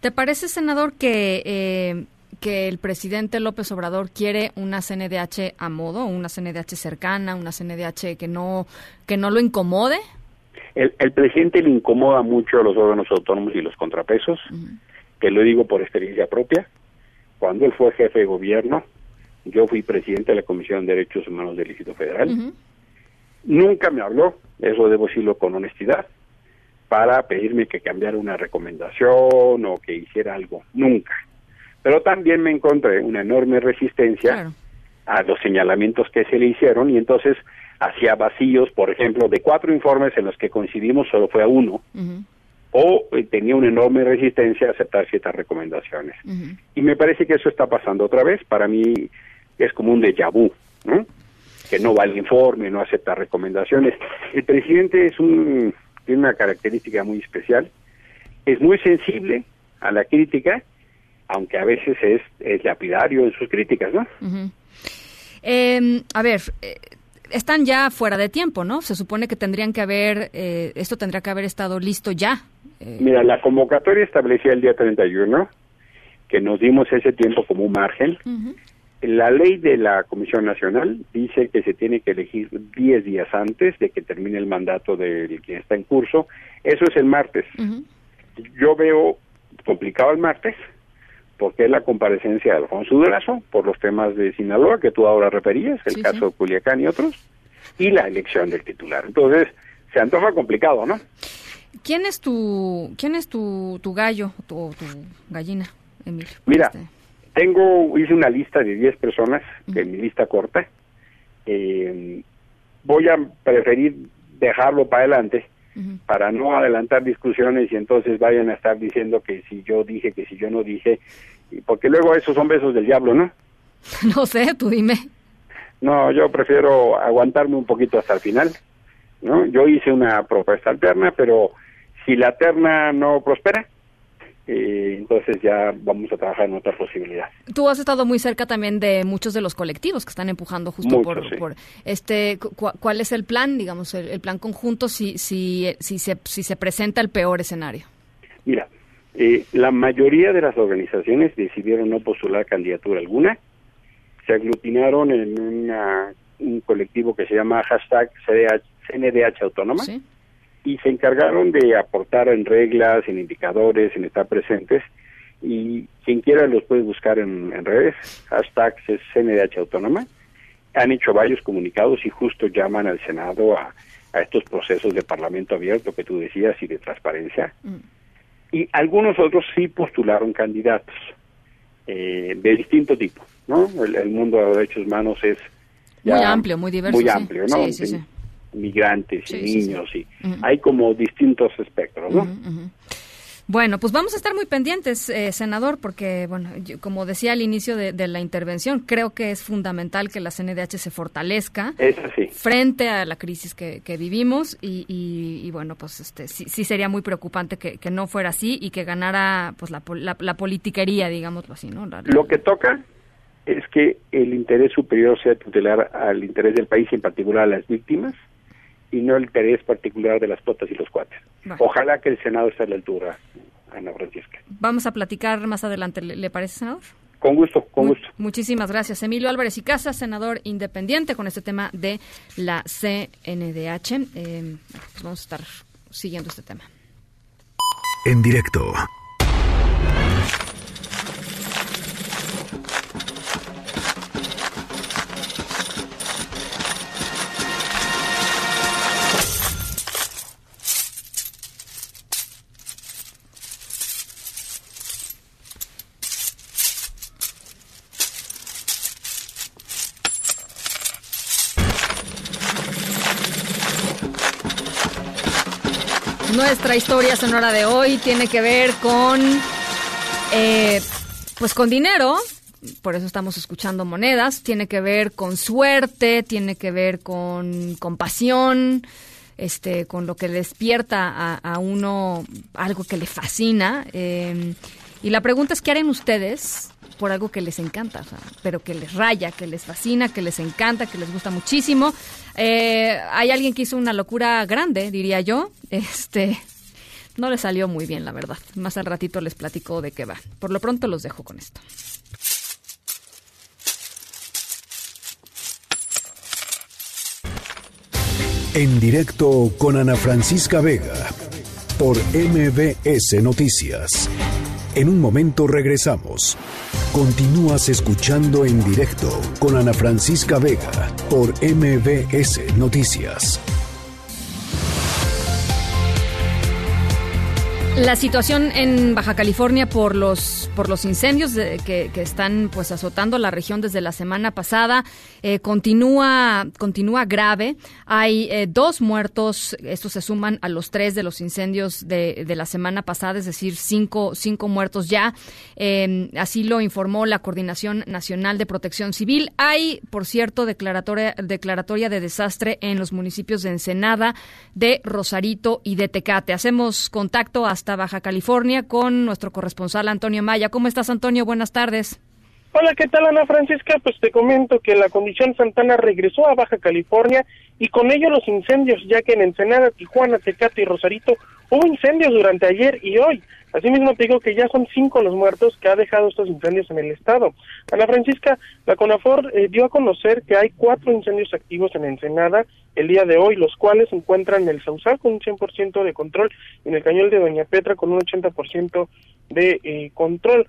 ¿Te parece, senador, que, eh, que el presidente López Obrador quiere una CNDH a modo, una CNDH cercana, una CNDH que no, que no lo incomode? El, el presidente le incomoda mucho a los órganos autónomos y los contrapesos, que lo digo por experiencia propia. Cuando él fue jefe de gobierno, yo fui presidente de la Comisión de Derechos Humanos del Distrito Federal. Nunca me habló, eso debo decirlo con honestidad, para pedirme que cambiara una recomendación o que hiciera algo. Nunca. Pero también me encontré una enorme resistencia a los señalamientos que se le hicieron y entonces hacía vacíos, por ejemplo, de cuatro informes en los que coincidimos, solo fue a uno, o eh, tenía una enorme resistencia a aceptar ciertas recomendaciones. Y me parece que eso está pasando otra vez. Para mí es como un déjà vu, ¿no? Que no va el informe, no acepta recomendaciones. El presidente es un, tiene una característica muy especial. Es muy sensible a la crítica, aunque a veces es, es lapidario en sus críticas, ¿no? Eh, a ver, eh, están ya fuera de tiempo, ¿no? Se supone que tendrían que haber, eh, esto tendría que haber estado listo ya. Eh, Mira, la convocatoria establecía el día 31, que nos dimos ese tiempo como un margen. La ley de la Comisión Nacional dice que se tiene que elegir 10 días antes de que termine el mandato del quien está en curso. Eso es el martes. Yo veo complicado el martes porque es la comparecencia de Alfonso Durazo por los temas de Sinaloa que tú ahora referías, el Sí, caso sí. de Culiacán y otros, y la elección del titular. Entonces, se antoja complicado, ¿no? ¿Quién es tu, quién es tu, tu gallo tu, o tu gallina, Emilio? Mira, tengo, hice una lista de 10 personas, que mi lista corta. Eh, voy a preferir dejarlo para adelante para no adelantar discusiones y entonces vayan a estar diciendo que si yo dije, que si yo no dije, y- porque luego esos son besos del diablo, ¿no? *laughs* No sé, tú dime. No, yo prefiero aguantarme un poquito hasta el final, ¿no? Yo hice una propuesta alterna, pero si la terna no prospera, eh, entonces ya vamos a trabajar en otra posibilidad. Tú has estado muy cerca también de muchos de los colectivos que están empujando justo por, sí. por este cu- cuál es el plan, digamos, el, el plan conjunto si si si se si se presenta el peor escenario. Mira, eh, la mayoría de las organizaciones decidieron no postular candidatura alguna, se aglutinaron en una- un colectivo que se llama hashtag CDH, CNDH Autónoma y se encargaron de aportar en reglas, en indicadores, en estar presentes y quien quiera los puede buscar en, en redes, hashtag CNDH Autónoma. Han hecho varios comunicados y justo llaman al Senado a, a estos procesos de parlamento abierto que tú decías y de transparencia. Y algunos otros sí postularon candidatos eh, de distinto tipo, ¿no? El, el mundo de los derechos humanos es Muy amplio, muy diverso, Muy sí. amplio, ¿no? Sí, sí, sí. Migrantes y Sí, sí, sí. niños y hay como distintos espectros, ¿no? Ujú. Bueno, pues vamos a estar muy pendientes, eh, senador, porque, bueno, yo- como decía al inicio de, de la intervención, creo que es fundamental que la CNDH se fortalezca frente a la crisis que, que vivimos y, y- y, bueno, pues este sí, sí sería muy preocupante que, que no fuera así y que ganara pues la, la, la politiquería, digámoslo así, ¿no? La- Lo que toca es que el interés superior sea tutelar al interés del país y en particular a las víctimas y no el interés particular de las potas y los cuates. Ojalá que el Senado esté a la altura, Ana Francisca. Vamos a platicar más adelante, ¿le, le parece, senador? Con gusto, con gusto. Muchísimas gracias. Emilio Álvarez y Casa, senador independiente, con este tema de la CNDH. Eh, pues vamos a estar siguiendo este tema. En directo. Nuestra historia sonora de hoy tiene que ver con, eh, pues con dinero. Por eso estamos escuchando monedas. Tiene que ver con suerte, tiene que ver con compasión, este, con lo que despierta a, uno algo que le fascina. eh, y la pregunta es, ¿qué harán ustedes por algo que les encanta, pero que les raya, que les fascina, que les encanta, que les gusta muchísimo? Eh, hay alguien que hizo una locura grande, diría yo. Este, no le salió muy bien, la verdad. Más al ratito les platico de qué va. Por lo pronto los dejo con esto. En directo con Ana Francisca Vega por MBS Noticias. En un momento regresamos. Continúas escuchando en directo con Ana Francisca Vega por MBS Noticias. La situación en Baja California por los por los incendios que, están pues azotando la región desde la semana pasada eh, continúa continúa grave. Hay eh, dos muertos. Estos se suman a los tres de los incendios de, la semana pasada, es decir, cinco cinco muertos ya. Eh, así lo informó la Coordinación Nacional de Protección Civil. Hay, por cierto, declaratoria declaratoria de desastre en los municipios de Ensenada, de Rosarito y de Tecate. Hacemos contacto hasta Baja California con nuestro corresponsal Antonio Maya. ¿Cómo estás, Antonio? Buenas tardes. Hola, ¿qué tal Ana Francisca? Pues te comento que la condición Santana regresó a Baja California y con ello los incendios, ya que en Ensenada, Tijuana, Tecate y Rosarito hubo incendios durante ayer y hoy. Asimismo te digo que ya son cinco los muertos que ha dejado estos incendios en el estado. Ana Francisca, la CONAFOR eh, dio a conocer que hay cuatro incendios activos en Ensenada el día de hoy, los cuales se encuentran en el Sausal con un 100% de control y en el Cañón de Doña Petra con un 80% de eh, control.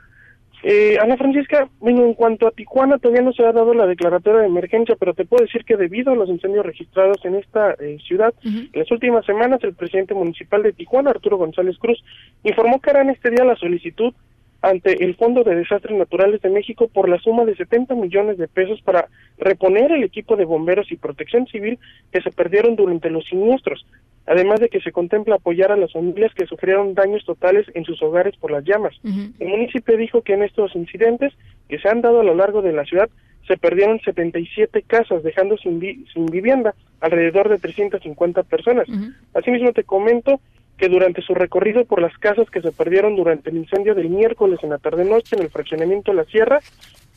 Eh, Ana Francisca, bueno, en cuanto a Tijuana, todavía no se ha dado la declaratoria de emergencia, pero te puedo decir que debido a los incendios registrados en esta eh, ciudad, en las últimas semanas el presidente municipal de Tijuana, Arturo González Cruz, informó que harán este día la solicitud ante el Fondo de Desastres Naturales de México por la suma de 70 millones de pesos para reponer el equipo de bomberos y protección civil que se perdieron durante los siniestros, además de que se contempla apoyar a las familias que sufrieron daños totales en sus hogares por las llamas. El municipio dijo que en estos incidentes que se han dado a lo largo de la ciudad se perdieron 77 casas, dejando sin, vi- sin vivienda alrededor de 350 personas. Asimismo, te comento que durante su recorrido por las casas que se perdieron durante el incendio del miércoles en la tarde-noche en el fraccionamiento de la Sierra,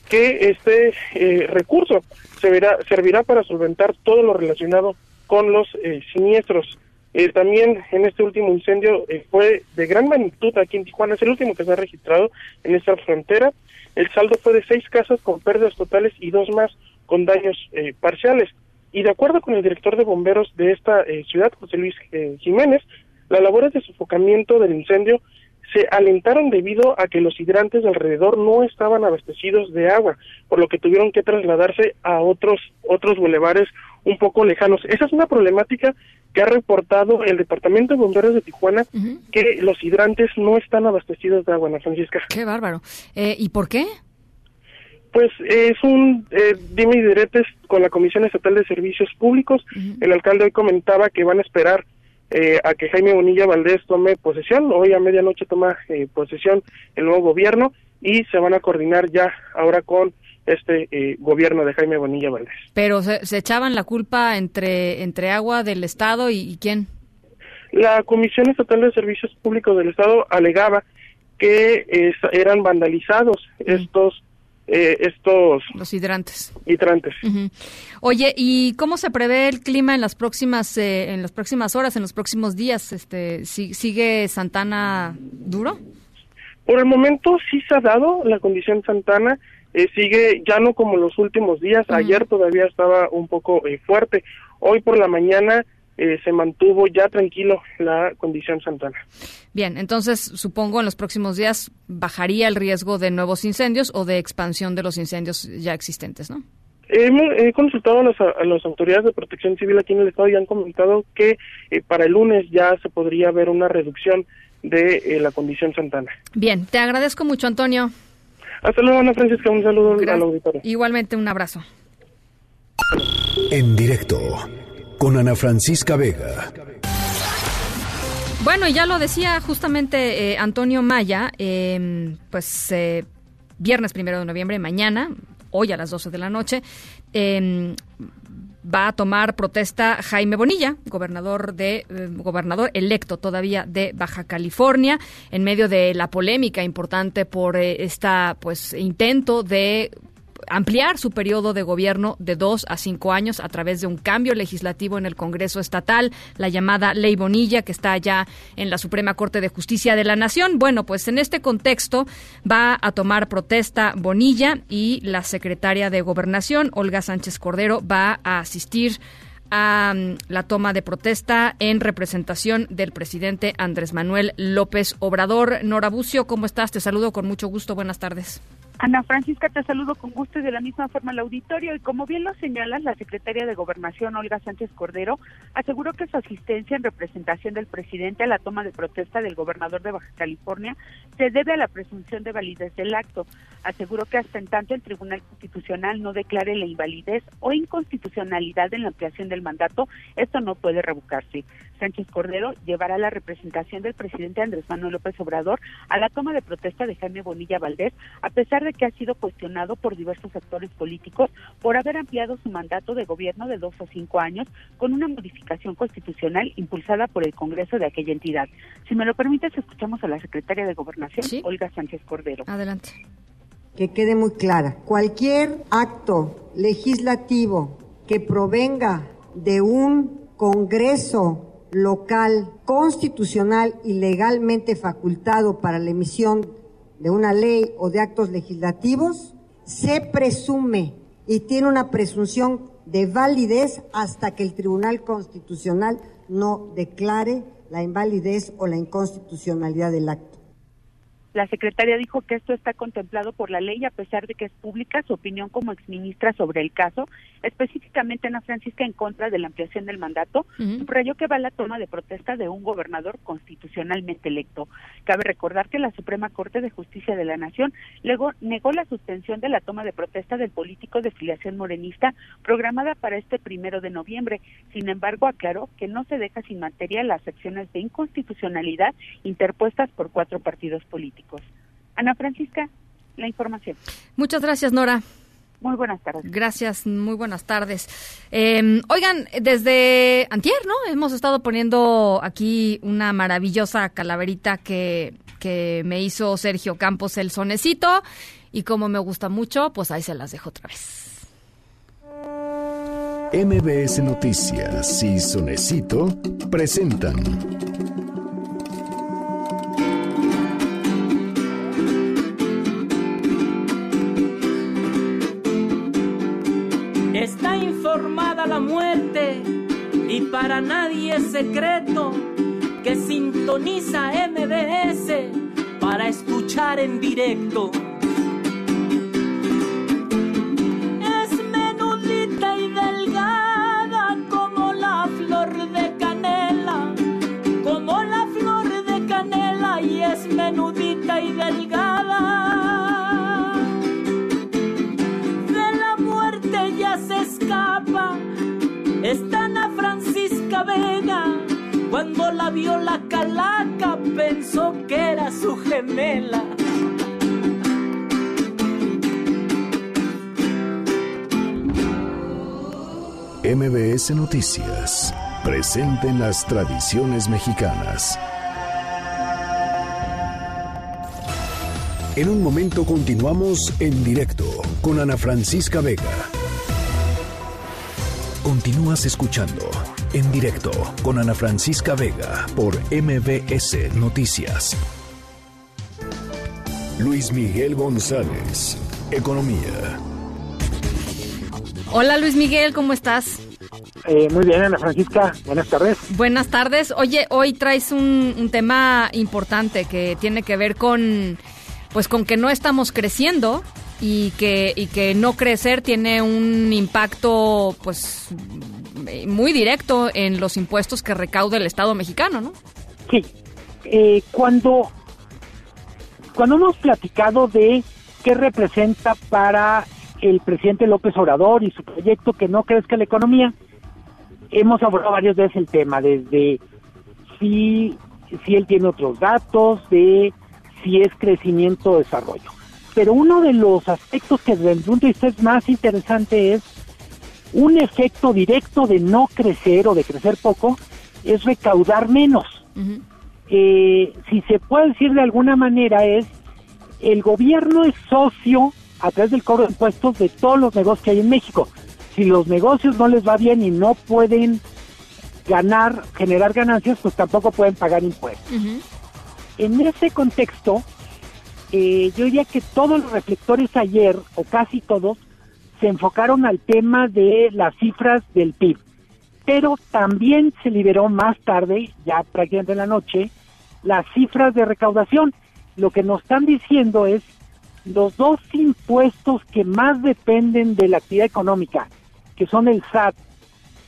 que este eh, recurso servirá, servirá para solventar todo lo relacionado con los eh, siniestros. Eh, también en este último incendio eh, fue de gran magnitud aquí en Tijuana, es el último que se ha registrado en esta frontera. El saldo fue de seis casas con pérdidas totales y dos más con daños eh, parciales. Y de acuerdo con el director de bomberos de esta ciudad, José Luis Jiménez, las labores de sofocamiento del incendio se alentaron debido a que los hidrantes de alrededor no estaban abastecidos de agua, por lo que tuvieron que trasladarse a otros otros bulevares un poco lejanos. Esa es una problemática que ha reportado el Departamento de Bomberos de Tijuana, que los hidrantes no están abastecidos de agua, Ana Francisca. Qué bárbaro. Eh, ¿Y por qué? Pues es un eh, dime y diretes con la Comisión Estatal de Servicios Públicos. El alcalde hoy comentaba que van a esperar eh, a que Jaime Bonilla Valdés tome posesión. Hoy a medianoche toma eh, posesión el nuevo gobierno y se van a coordinar ya ahora con este eh, gobierno de Jaime Bonilla Valdés. Pero se, se echaban la culpa entre, entre agua del Estado y, y quién. La Comisión Estatal de Servicios Públicos del Estado alegaba que eran vandalizados estos eh, estos Los hidrantes. hidrantes. Oye, ¿y cómo se prevé el clima en las próximas eh, en las próximas horas, en los próximos días? Este, ¿si- ¿Sigue Santana duro? Por el momento sí se ha dado la condición Santana, eh, sigue ya no como los últimos días, ayer todavía estaba un poco eh, fuerte, hoy por la mañana eh, se mantuvo ya tranquilo la condición Santana. Bien, entonces supongo en los próximos días bajaría el riesgo de nuevos incendios o de expansión de los incendios ya existentes, ¿no? Hemos- He consultado a las, a las autoridades de protección civil aquí en el estado y han comentado que eh, para el lunes ya se podría ver una reducción de eh, la condición Santana. Bien, te agradezco mucho, Antonio. Hasta luego, Ana Francisca, un saludo al auditorio. Igualmente, un abrazo. En directo con Ana Francisca Vega. Bueno, ya lo decía justamente eh, Antonio Maya, eh, pues eh, viernes primero de noviembre, mañana, hoy a las 12 de la noche, eh, va a tomar protesta Jaime Bonilla, gobernador de eh, gobernador electo todavía de Baja California, en medio de la polémica importante por eh, esta pues intento de ampliar su periodo de gobierno de dos a cinco años a través de un cambio legislativo en el Congreso Estatal, la llamada Ley Bonilla, que está ya en la Suprema Corte de Justicia de la Nación. Bueno, pues en este contexto va a tomar protesta Bonilla y la secretaria de Gobernación, Olga Sánchez Cordero, va a asistir a mm, la toma de protesta en representación del presidente Andrés Manuel López Obrador. Nora Bucio, ¿cómo estás? Te saludo con mucho gusto. Buenas tardes. Ana Francisca, te saludo con gusto y de la misma forma al auditorio. Y como bien lo señalas, la secretaria de Gobernación, Olga Sánchez Cordero, aseguró que su asistencia en representación del presidente a la toma de protesta del gobernador de Baja California se debe a la presunción de validez del acto. Aseguró que hasta en tanto el Tribunal Constitucional no declare la invalidez o inconstitucionalidad en la ampliación del mandato, esto no puede revocarse. Sánchez Cordero llevará la representación del presidente Andrés Manuel López Obrador a la toma de protesta de Jaime Bonilla Valdés, a pesar de que ha sido cuestionado por diversos actores políticos por haber ampliado su mandato de gobierno de dos o cinco años con una modificación constitucional impulsada por el Congreso de aquella entidad. Si me lo permites, escuchamos a la secretaria de Gobernación, Olga Sánchez Cordero. Adelante. que quede muy clara. Cualquier acto legislativo que provenga de un Congreso local constitucional y legalmente facultado para la emisión de una ley o de actos legislativos, se presume y tiene una presunción de validez hasta que el Tribunal Constitucional no declare la invalidez o la inconstitucionalidad del acto. La secretaria dijo que esto está contemplado por la ley a pesar de que es pública su opinión como exministra sobre el caso, específicamente Ana Francisca en contra de la ampliación del mandato, subrayó que va la toma de protesta de un gobernador constitucionalmente electo. Cabe recordar que la Suprema Corte de Justicia de la Nación luego negó la suspensión de la toma de protesta del político de filiación morenista programada para este primero de noviembre. Sin embargo, aclaró que no se deja sin materia las acciones de inconstitucionalidad interpuestas por cuatro partidos políticos. Ana Francisca, la información. Muchas gracias, Nora. Muy buenas tardes. Gracias, muy buenas tardes. Eh, oigan, desde antier, ¿no? Hemos estado poniendo aquí una maravillosa calaverita que, que me hizo Sergio Campos el sonecito y como me gusta mucho, pues ahí se las dejo otra vez. MBS Noticias y Sonecito presentan Está informada la muerte y para nadie es secreto que sintoniza MBS para escuchar en directo. Es menudita y delgada como la flor de canela, como la flor de canela y es menudita y delgada. Está Ana Francisca Vega. Cuando la vio la calaca pensó que era su gemela. MBS Noticias. Presenten las tradiciones mexicanas. En un momento continuamos en directo con Ana Francisca Vega. Continúas escuchando en directo con Ana Francisca Vega por MBS Noticias. Luis Miguel González, Economía. Hola Luis Miguel, ¿cómo estás? Eh, muy bien, Ana Francisca. Buenas tardes. Buenas tardes. Oye, hoy traes un, un tema importante que tiene que ver con, pues, con que no estamos creciendo y que y que no crecer tiene un impacto, pues, muy directo en los impuestos que recauda el Estado mexicano, ¿no? Sí. Eh, cuando cuando hemos platicado de qué representa para el presidente López Obrador y su proyecto que no crezca la economía, hemos abordado varias veces el tema, desde si, si él tiene otros datos, de si es crecimiento o desarrollo. Pero uno de los aspectos que desde el punto de vista es más interesante es un efecto directo de no crecer o de crecer poco, es recaudar menos. Eh, si se puede decir de alguna manera es, el gobierno es socio a través del cobro de impuestos de todos los negocios que hay en México. Si los negocios no les va bien y no pueden ganar, generar ganancias, pues tampoco pueden pagar impuestos. En ese contexto, eh, yo diría que todos los reflectores ayer, o casi todos, se enfocaron al tema de las cifras del PIB. Pero también se liberó más tarde, ya prácticamente en la noche, las cifras de recaudación. Lo que nos están diciendo es los dos impuestos que más dependen de la actividad económica, que son el SAT,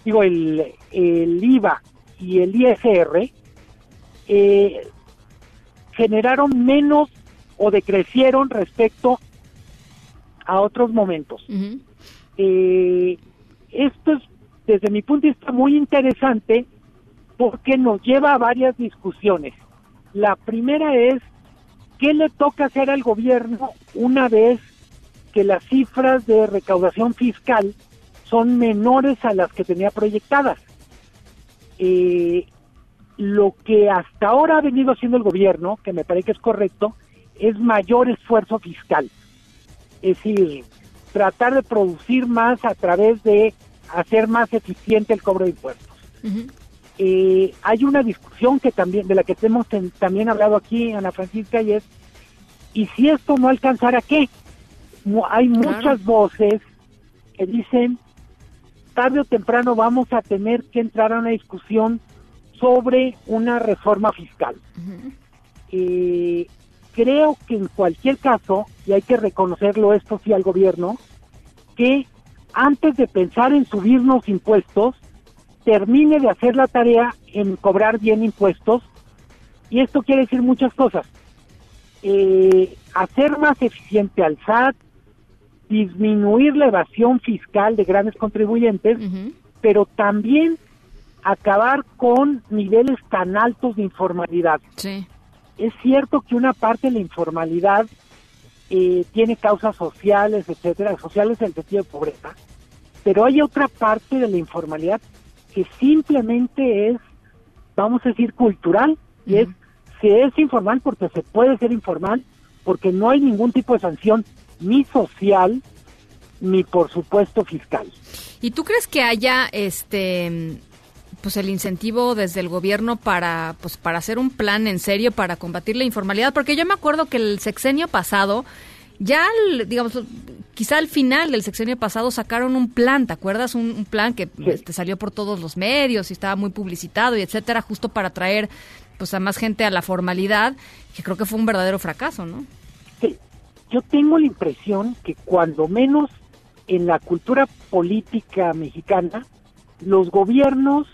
digo, el, el IVA y el ISR, eh, generaron menos o decrecieron respecto a otros momentos. eh, esto es, desde mi punto de vista, muy interesante porque nos lleva a varias discusiones. La primera es, ¿qué le toca hacer al gobierno una vez que las cifras de recaudación fiscal son menores a las que tenía proyectadas? Eh, lo que hasta ahora ha venido haciendo el gobierno, que me parece que es correcto, es mayor esfuerzo fiscal. Es decir, tratar de producir más a través de hacer más eficiente el cobro de impuestos. Eh, hay una discusión que también de la que hemos ten- también hablado aquí, Ana Francisca, y es, ¿y si esto no alcanzara qué? Hay muchas voces que dicen, tarde o temprano vamos a tener que entrar a una discusión sobre una reforma fiscal. Eh, creo que en cualquier caso, y hay que reconocerlo esto sí al gobierno, que antes de pensar en subirnos impuestos, termine de hacer la tarea en cobrar bien impuestos. Y esto quiere decir muchas cosas. Eh, hacer más eficiente al SAT, disminuir la evasión fiscal de grandes contribuyentes, pero también acabar con niveles tan altos de informalidad. Sí. Es cierto que una parte de la informalidad eh, tiene causas sociales, etcétera, sociales en el sentido de pobreza, pero hay otra parte de la informalidad que simplemente es, vamos a decir, cultural, y es, se es informal porque se puede ser informal, porque no hay ningún tipo de sanción, ni social, ni por supuesto fiscal. ¿Y tú crees que haya este pues el incentivo desde el gobierno para pues para hacer un plan en serio para combatir la informalidad? Porque yo me acuerdo que el sexenio pasado ya al- digamos quizá al final del sexenio pasado sacaron un plan, ¿te acuerdas? Un, un plan que este, salió por todos los medios y estaba muy publicitado y etcétera, justo para traer pues a más gente a la formalidad, que creo que fue un verdadero fracaso, ¿no? Sí, yo tengo la impresión que cuando menos en la cultura política mexicana, los gobiernos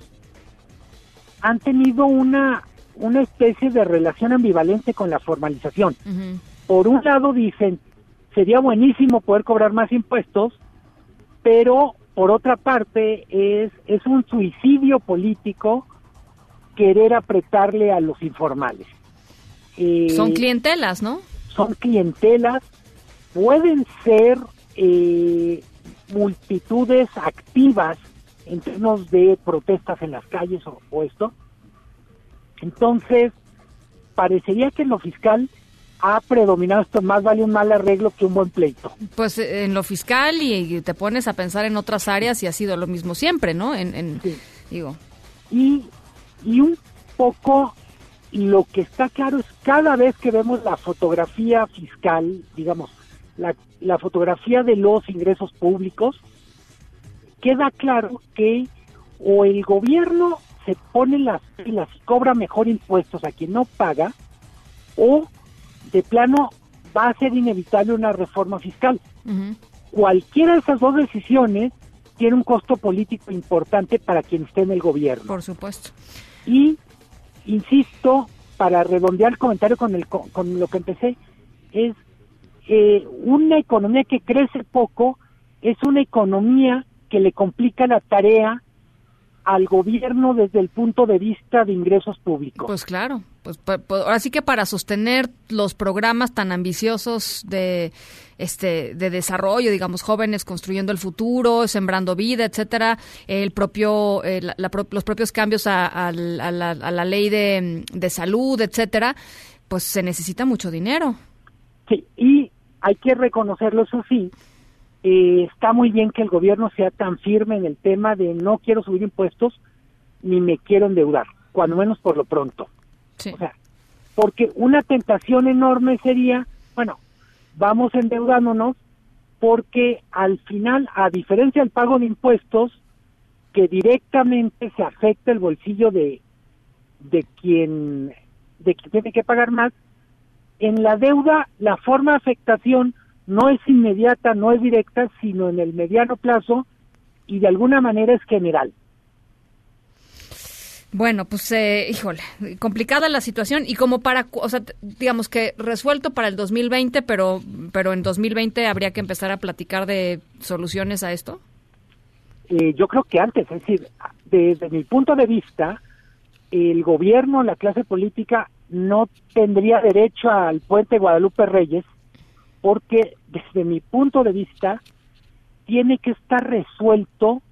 han tenido una, una especie de relación ambivalente con la formalización. Por un lado dicen, sería buenísimo poder cobrar más impuestos, pero por otra parte es, es un suicidio político querer apretarle a los informales. Eh, Son clientelas, ¿no? son clientelas, pueden ser eh, multitudes activas en términos de protestas en las calles o, o esto. Entonces, parecería que en lo fiscal ha predominado esto, más vale un mal arreglo que un buen pleito. Pues eh, en lo fiscal y, y te pones a pensar en otras áreas y ha sido lo mismo siempre, ¿no? En, en- digo, Y, y un poco lo que está claro es cada vez que vemos la fotografía fiscal, digamos, la, la fotografía de los ingresos públicos, queda claro que o el gobierno se pone las pilas y cobra mejor impuestos a quien no paga, o de plano va a ser inevitable una reforma fiscal. Cualquiera de esas dos decisiones tiene un costo político importante para quien esté en el gobierno. por supuesto. Y, insisto, para redondear el comentario con, el, con, con lo que empecé, es eh, una economía que crece poco, es una economía que le complica la tarea al gobierno desde el punto de vista de ingresos públicos. Pues claro, pues pa- ahora sí que para sostener los programas tan ambiciosos de este de desarrollo, digamos, jóvenes construyendo el futuro, sembrando vida, etcétera, el propio eh, la- la los propios cambios a, a a la- a la ley de, de salud, etcétera, pues se necesita mucho dinero. Sí, y hay que reconocerlo, eso sí, eh, está muy bien que el gobierno sea tan firme en el tema de no quiero subir impuestos ni me quiero endeudar, cuando menos por lo pronto. O sea, porque una tentación enorme sería, bueno, vamos endeudándonos porque al final, a diferencia del pago de impuestos, que directamente se afecta el bolsillo de, de quien de quien tiene que pagar más, en la deuda la forma de afectación no es inmediata, no es directa, sino en el mediano plazo y de alguna manera es general. Bueno, pues, eh, híjole, complicada la situación y como para, o sea, digamos que resuelto para el 2020, pero, pero en 2020 habría que empezar a platicar de soluciones a esto. Eh, yo creo que antes, es decir, desde mi punto de vista, el gobierno, la clase política, no tendría derecho al puente Guadalupe Reyes, porque desde mi punto de vista, tiene que estar resuelto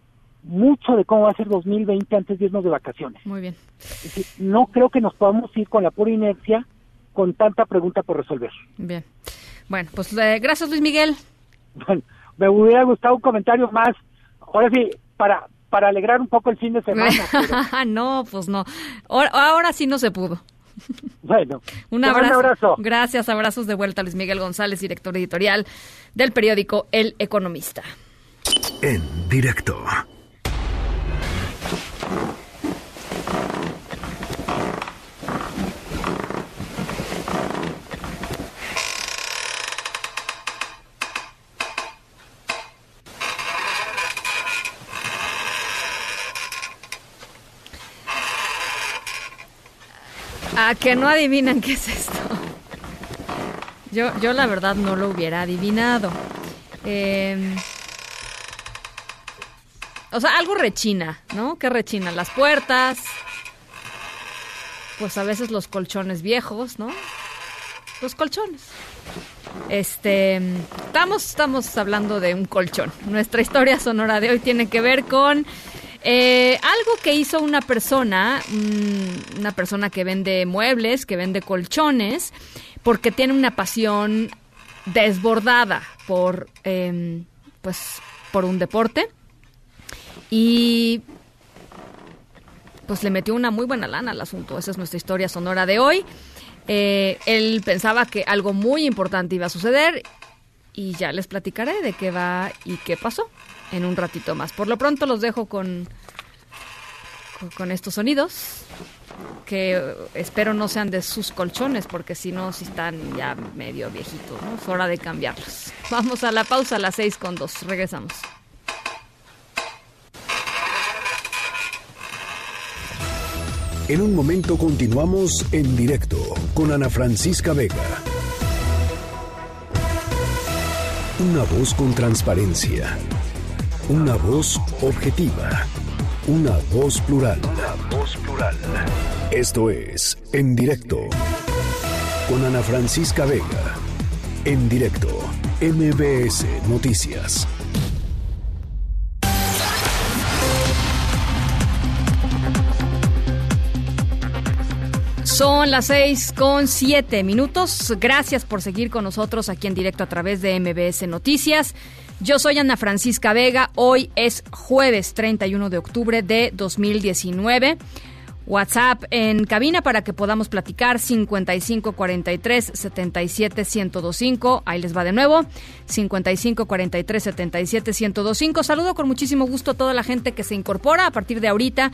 mucho de cómo va a ser 2020 antes de irnos de vacaciones. Muy bien. Es decir, no creo que nos podamos ir con la pura inercia con tanta pregunta por resolver. Bien. Bueno, pues eh, gracias Luis Miguel. Bueno, me hubiera gustado un comentario más, ahora sí, para, para alegrar un poco el fin de semana. *laughs* pero- no, pues no. Ahora, ahora sí no se pudo. *laughs* Bueno, Un abrazo. un abrazo. Gracias, abrazos de vuelta Luis Miguel González, director editorial del periódico El Economista. En directo. ¿A que no adivinan qué es esto? Yo, yo la verdad no lo hubiera adivinado. Eh, o sea, algo rechina, ¿no? ¿Qué rechina? Las puertas, pues a veces los colchones viejos, ¿no? Los colchones. Este, estamos, estamos hablando de un colchón. Nuestra historia sonora de hoy tiene que ver con eh, algo que hizo una persona, mm, una persona que vende muebles, que vende colchones, porque tiene una pasión desbordada por, em, pues, por un deporte y pues le metió una muy buena lana al asunto. Esa es nuestra historia sonora de hoy. Eh, él pensaba que algo muy importante iba a suceder y ya les platicaré de qué va y qué pasó en un ratito más. Por lo pronto los dejo con, con, estos sonidos que espero no sean de sus colchones porque si no, si están ya medio viejitos, ¿no? Es hora de cambiarlos. *laughs* Vamos a la pausa a las seis con dos. Regresamos. En un momento continuamos en directo con Ana Francisca Vega. Una voz con transparencia. Una voz objetiva. Una voz plural. Una voz plural. Esto es En Directo con Ana Francisca Vega. En directo, MBS Noticias. Son las seis con siete minutos. Gracias por seguir con nosotros aquí en directo a través de MBS Noticias. Yo soy Ana Francisca Vega. Hoy es jueves 31 de octubre de 2019. WhatsApp en cabina para que podamos platicar 55 43 77 1025. Ahí les va de nuevo. 55 43 77 1025. Saludo con muchísimo gusto a toda la gente que se incorpora a partir de ahorita.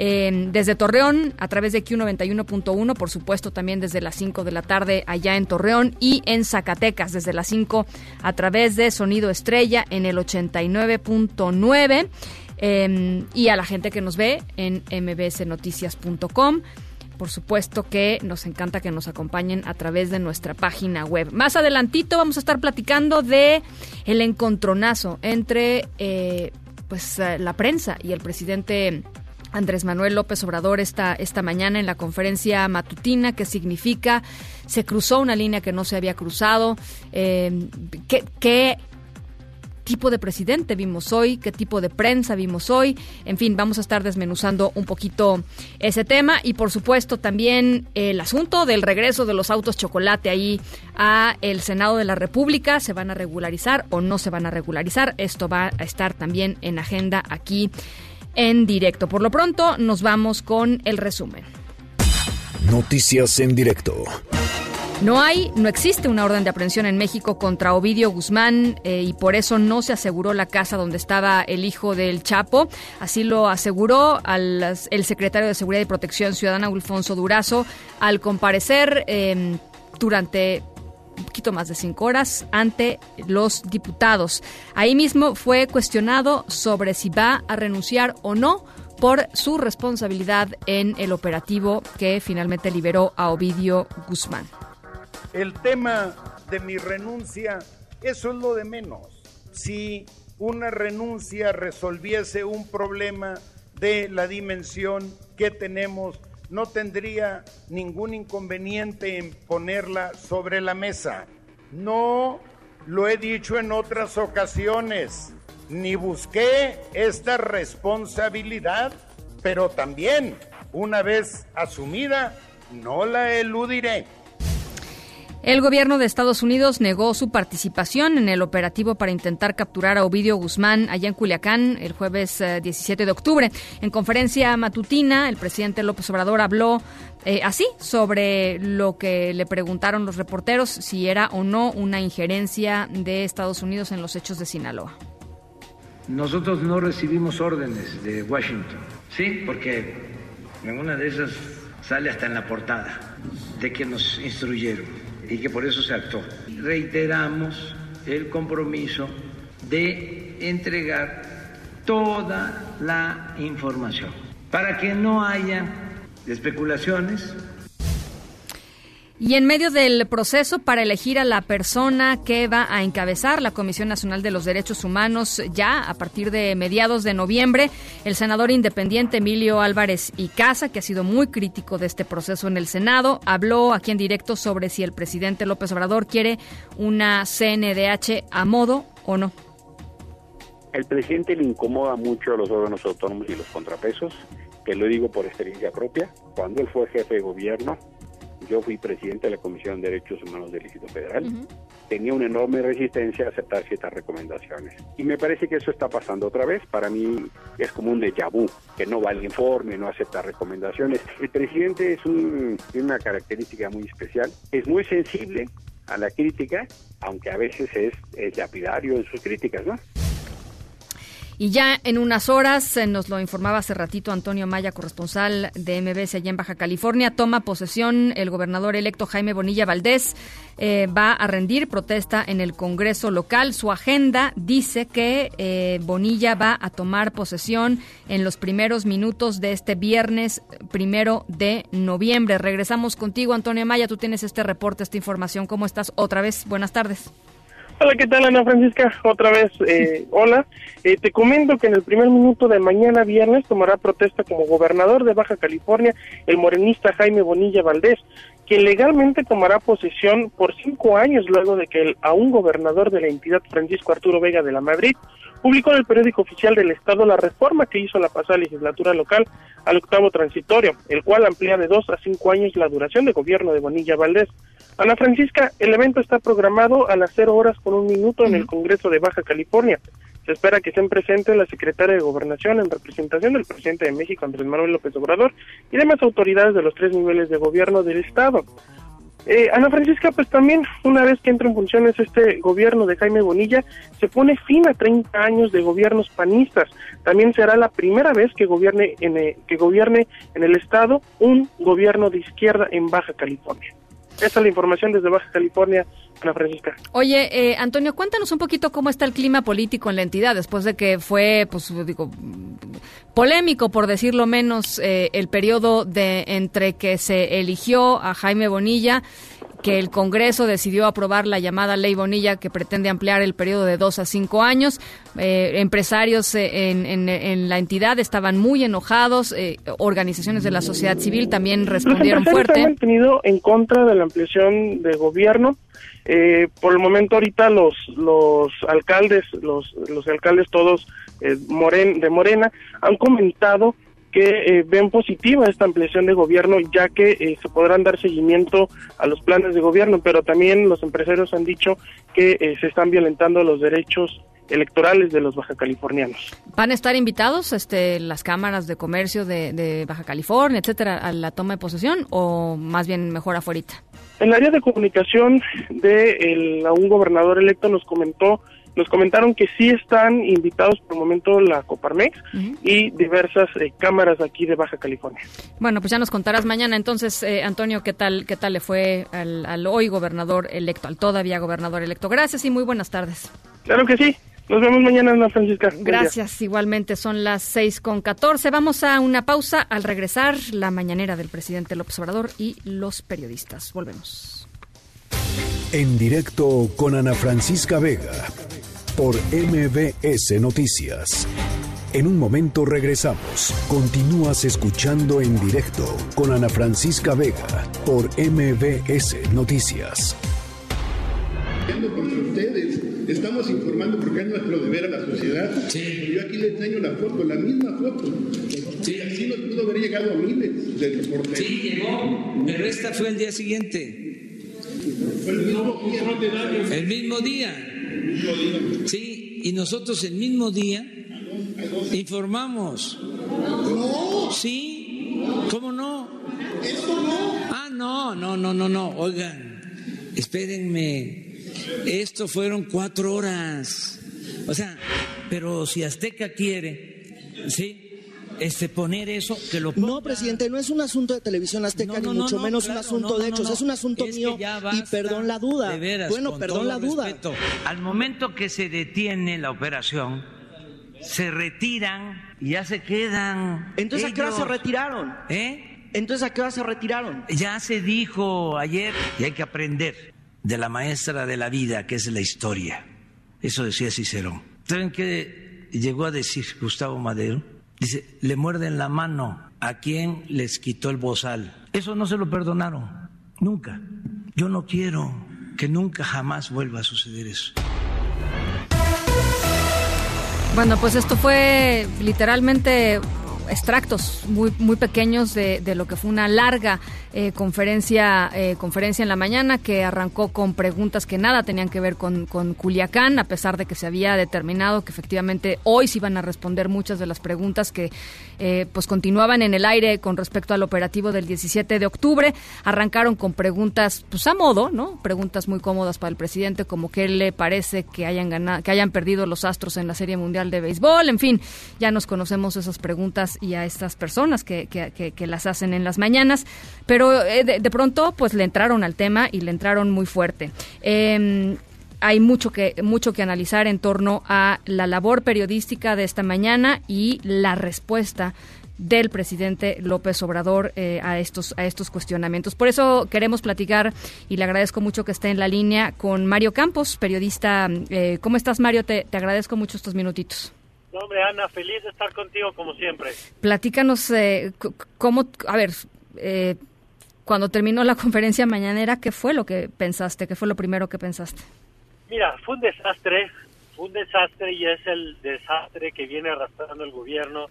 Desde Torreón a través de Q91.1, por supuesto también desde las 5 de la tarde allá en Torreón y en Zacatecas desde las 5 a través de Sonido Estrella en el 89.9 eh, y a la gente que nos ve en mbsnoticias.com. Por supuesto que nos encanta que nos acompañen a través de nuestra página web. Más adelantito vamos a estar platicando de el encontronazo entre eh, pues eh, la prensa y el presidente Andrés Manuel López Obrador esta, esta mañana en la conferencia matutina, que significa se cruzó una línea que no se había cruzado, eh, ¿qué, qué tipo de presidente vimos hoy, qué tipo de prensa vimos hoy. En fin, vamos a estar desmenuzando un poquito ese tema y por supuesto también el asunto del regreso de los autos chocolate ahí a el Senado de la República. ¿Se van a regularizar o no se van a regularizar? Esto va a estar también en agenda aquí en directo. Por lo pronto nos vamos con el resumen. Noticias en directo. No hay, no existe una orden de aprehensión en México contra Ovidio Guzmán eh, y por eso no se aseguró la casa donde estaba el hijo del Chapo. Así lo aseguró al, el secretario de Seguridad y Protección Ciudadana, Alfonso Durazo, al comparecer eh, durante un poquito más de cinco horas ante los diputados. Ahí mismo fue cuestionado sobre si va a renunciar o no por su responsabilidad en el operativo que finalmente liberó a Ovidio Guzmán. El tema de mi renuncia, eso es lo de menos. Si una renuncia resolviese un problema de la dimensión que tenemos, no tendría ningún inconveniente en ponerla sobre la mesa. No lo he dicho en otras ocasiones, ni busqué esta responsabilidad, pero también, una vez asumida, no la eludiré. El gobierno de Estados Unidos negó su participación en el operativo para intentar capturar a Ovidio Guzmán allá en Culiacán el jueves eh, 17 de octubre. En conferencia matutina, el presidente López Obrador habló eh, así sobre lo que le preguntaron los reporteros, si era o no una injerencia de Estados Unidos en los hechos de Sinaloa. Nosotros no recibimos órdenes de Washington, ¿sí? Porque en una de esas sale hasta en la portada de que nos instruyeron y que por eso se actuó. Reiteramos el compromiso de entregar toda la información para que no haya especulaciones. Y en medio del proceso para elegir a la persona que va a encabezar la Comisión Nacional de los Derechos Humanos ya a partir de mediados de noviembre, el senador independiente Emilio Álvarez y Casa, que ha sido muy crítico de este proceso en el Senado, habló aquí en directo sobre si el presidente López Obrador quiere una CNDH a modo o no. El presidente le incomoda mucho a los órganos autónomos y los contrapesos, que lo digo por experiencia propia. Cuando él fue jefe de gobierno, yo fui presidente de la Comisión de Derechos Humanos del Distrito Federal, tenía una enorme resistencia a aceptar ciertas recomendaciones. Y me parece que eso está pasando otra vez. Para mí es como un déjà vu, que no va al informe, no acepta recomendaciones. El presidente es un, tiene una característica muy especial, es muy sensible a la crítica, aunque a veces es, es lapidario en sus críticas, ¿no? Y ya en unas horas, eh, nos lo informaba hace ratito Antonio Maya, corresponsal de MBS allá en Baja California, toma posesión el gobernador electo Jaime Bonilla Valdés. eh, va a rendir protesta en el Congreso local. Su agenda dice que eh, Bonilla va a tomar posesión en los primeros minutos de este viernes primero de noviembre. Regresamos contigo, Antonio Maya. Tú tienes este reporte, esta información. ¿Cómo estás? Otra vez, buenas tardes. Hola, ¿qué tal Ana Francisca? Otra vez, eh, hola. Eh, te comento que en el primer minuto de mañana viernes tomará protesta como gobernador de Baja California el morenista Jaime Bonilla Valdés, quien legalmente tomará posesión por cinco años luego de que el aún gobernador de la entidad Francisco Arturo Vega de la Madrid publicó en el periódico oficial del Estado la reforma que hizo la pasada legislatura local al octavo transitorio, el cual amplía de dos a cinco años la duración de gobierno de Bonilla Valdés. Ana Francisca, el evento está programado a las cero horas con un minuto en el Congreso de Baja California. Se espera que estén presentes la secretaria de Gobernación en representación del presidente de México, Andrés Manuel López Obrador, y demás autoridades de los tres niveles de gobierno del Estado. Eh, Ana Francisca, pues también una vez que entra en funciones este gobierno de Jaime Bonilla, se pone fin a 30 años de gobiernos panistas. También será la primera vez que gobierne en, eh, que gobierne en el estado un gobierno de izquierda en Baja California. Esa es la información desde Baja California, Ana Francisca. Oye, eh, Antonio, cuéntanos un poquito cómo está el clima político en la entidad después de que fue, pues digo, polémico, por decirlo menos, eh, el periodo de entre que se eligió a Jaime Bonilla que el Congreso decidió aprobar la llamada Ley Bonilla que pretende ampliar el periodo de dos a cinco años. Eh, empresarios eh, en, en, en, la entidad estaban muy enojados, eh, organizaciones de la sociedad civil también respondieron Los fuerte. se han mantenido en contra de la ampliación de gobierno. Eh, por el momento ahorita los los alcaldes, los los alcaldes todos eh, moren, de Morena han comentado que eh, ven positiva esta ampliación de gobierno ya que eh, se podrán dar seguimiento a los planes de gobierno, pero también los empresarios han dicho que eh, se están violentando los derechos electorales de los baja californianos. ¿Van a estar invitados este, las cámaras de comercio de, de Baja California, etcétera, a la toma de posesión o más bien mejor afuera? En el área de comunicación de el, un gobernador electo nos comentó nos comentaron que sí están invitados por el momento la Coparmex uh -huh. y diversas eh, cámaras aquí de Baja California. Bueno, pues ya nos contarás mañana entonces, eh, Antonio, qué tal qué tal le fue al, al, hoy gobernador electo, al todavía gobernador electo. Gracias y muy buenas tardes. Claro que sí. Nos vemos mañana, Ana Francisca. Gracias, igualmente. Son las seis con catorce. Vamos a una pausa. Al regresar, la mañanera del presidente López Obrador y los periodistas. Volvemos. En directo con Ana Francisca Vega por MBS Noticias. En un momento regresamos. Continúas escuchando en directo con Ana Francisca Vega por MBS Noticias. Contra ustedes. Estamos informando porque es nuestro deber a la sociedad. Sí. Yo aquí le enseño la foto, la misma foto. Sí. Así nos pudo haber llegado a miles de reporteros. Sí, llegó, pero esta fue el día siguiente. Fue el mismo día. El mismo día. Sí, y nosotros el mismo día informamos. No. Sí, ¿cómo no? Eso no. Ah, no, no, no, no, no. Oigan, espérenme. Esto fueron cuatro horas. O sea, pero si Azteca quiere, sí, este, poner eso, que lo ponga. No, presidente, no es un asunto de televisión azteca, No, ni mucho no, menos claro, un asunto de hechos, es un asunto Es mío y perdón la duda. de veras, bueno, perdón la duda. respeto. Al momento que se detiene la operación, se retiran y ya se quedan. Entonces, ¿a qué hora se retiraron? ¿Eh? Entonces, ¿a qué hora se retiraron? Ya se dijo ayer y hay que aprender de la maestra de la vida, que es la historia. Eso decía Cicerón. ¿Saben qué llegó a decir Gustavo Madero? Dice, le muerden la mano a quien les quitó el bozal. Eso no se lo perdonaron, nunca. Yo no quiero que nunca jamás vuelva a suceder eso. Bueno, pues esto fue literalmente extractos muy, muy pequeños de, de lo que fue una larga eh, conferencia, eh, conferencia en la mañana que arrancó con preguntas que nada tenían que ver con, con Culiacán, a pesar de que se había determinado que efectivamente hoy se iban a responder muchas de las preguntas que eh, pues continuaban en el aire con respecto al operativo del 17 de octubre. Arrancaron con preguntas pues a modo, ¿no? Preguntas muy cómodas para el presidente, como qué le parece que hayan ganado, que hayan perdido los Astros en la Serie Mundial de Béisbol, en fin, ya nos conocemos esas preguntas y a estas personas que, que, que las hacen en las mañanas, pero eh, de, pronto pues le entraron al tema y le entraron muy fuerte. Em, hay mucho que mucho que analizar en torno a la labor periodística de esta mañana y la respuesta del presidente López Obrador eh, a estos a estos cuestionamientos. Por eso queremos platicar y le agradezco mucho que esté en la línea con Mario Campos, periodista. Eh, ¿Cómo estás, Mario? Te, te, agradezco mucho estos minutitos. No, hombre, Ana, feliz de estar contigo como siempre. Platícanos cómo, a ver, cuando terminó la *laughs* conferencia mañanera, ¿qué fue lo que pensaste? ¿Qué fue lo primero que pensaste? Mira, fue un desastre, fue un desastre y es el desastre que viene arrastrando el gobierno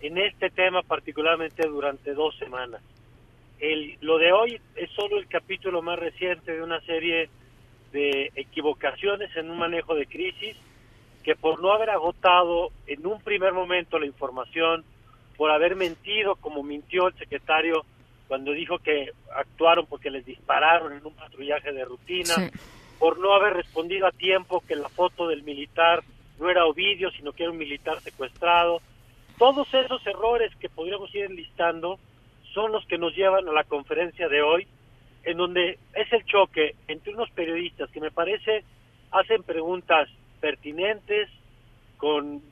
en este tema particularmente durante dos semanas. El, lo de hoy es solo el capítulo más reciente de una serie de equivocaciones en un manejo de crisis que por no haber agotado en un primer momento la información, por haber mentido como mintió el secretario cuando dijo que actuaron porque les dispararon en un patrullaje de rutina, por no haber respondido a tiempo que la foto del militar no era Ovidio, sino que era un militar secuestrado. Todos esos errores que podríamos ir enlistando son los que nos llevan a la conferencia de hoy, en donde es el choque entre unos periodistas que me parece hacen preguntas pertinentes, con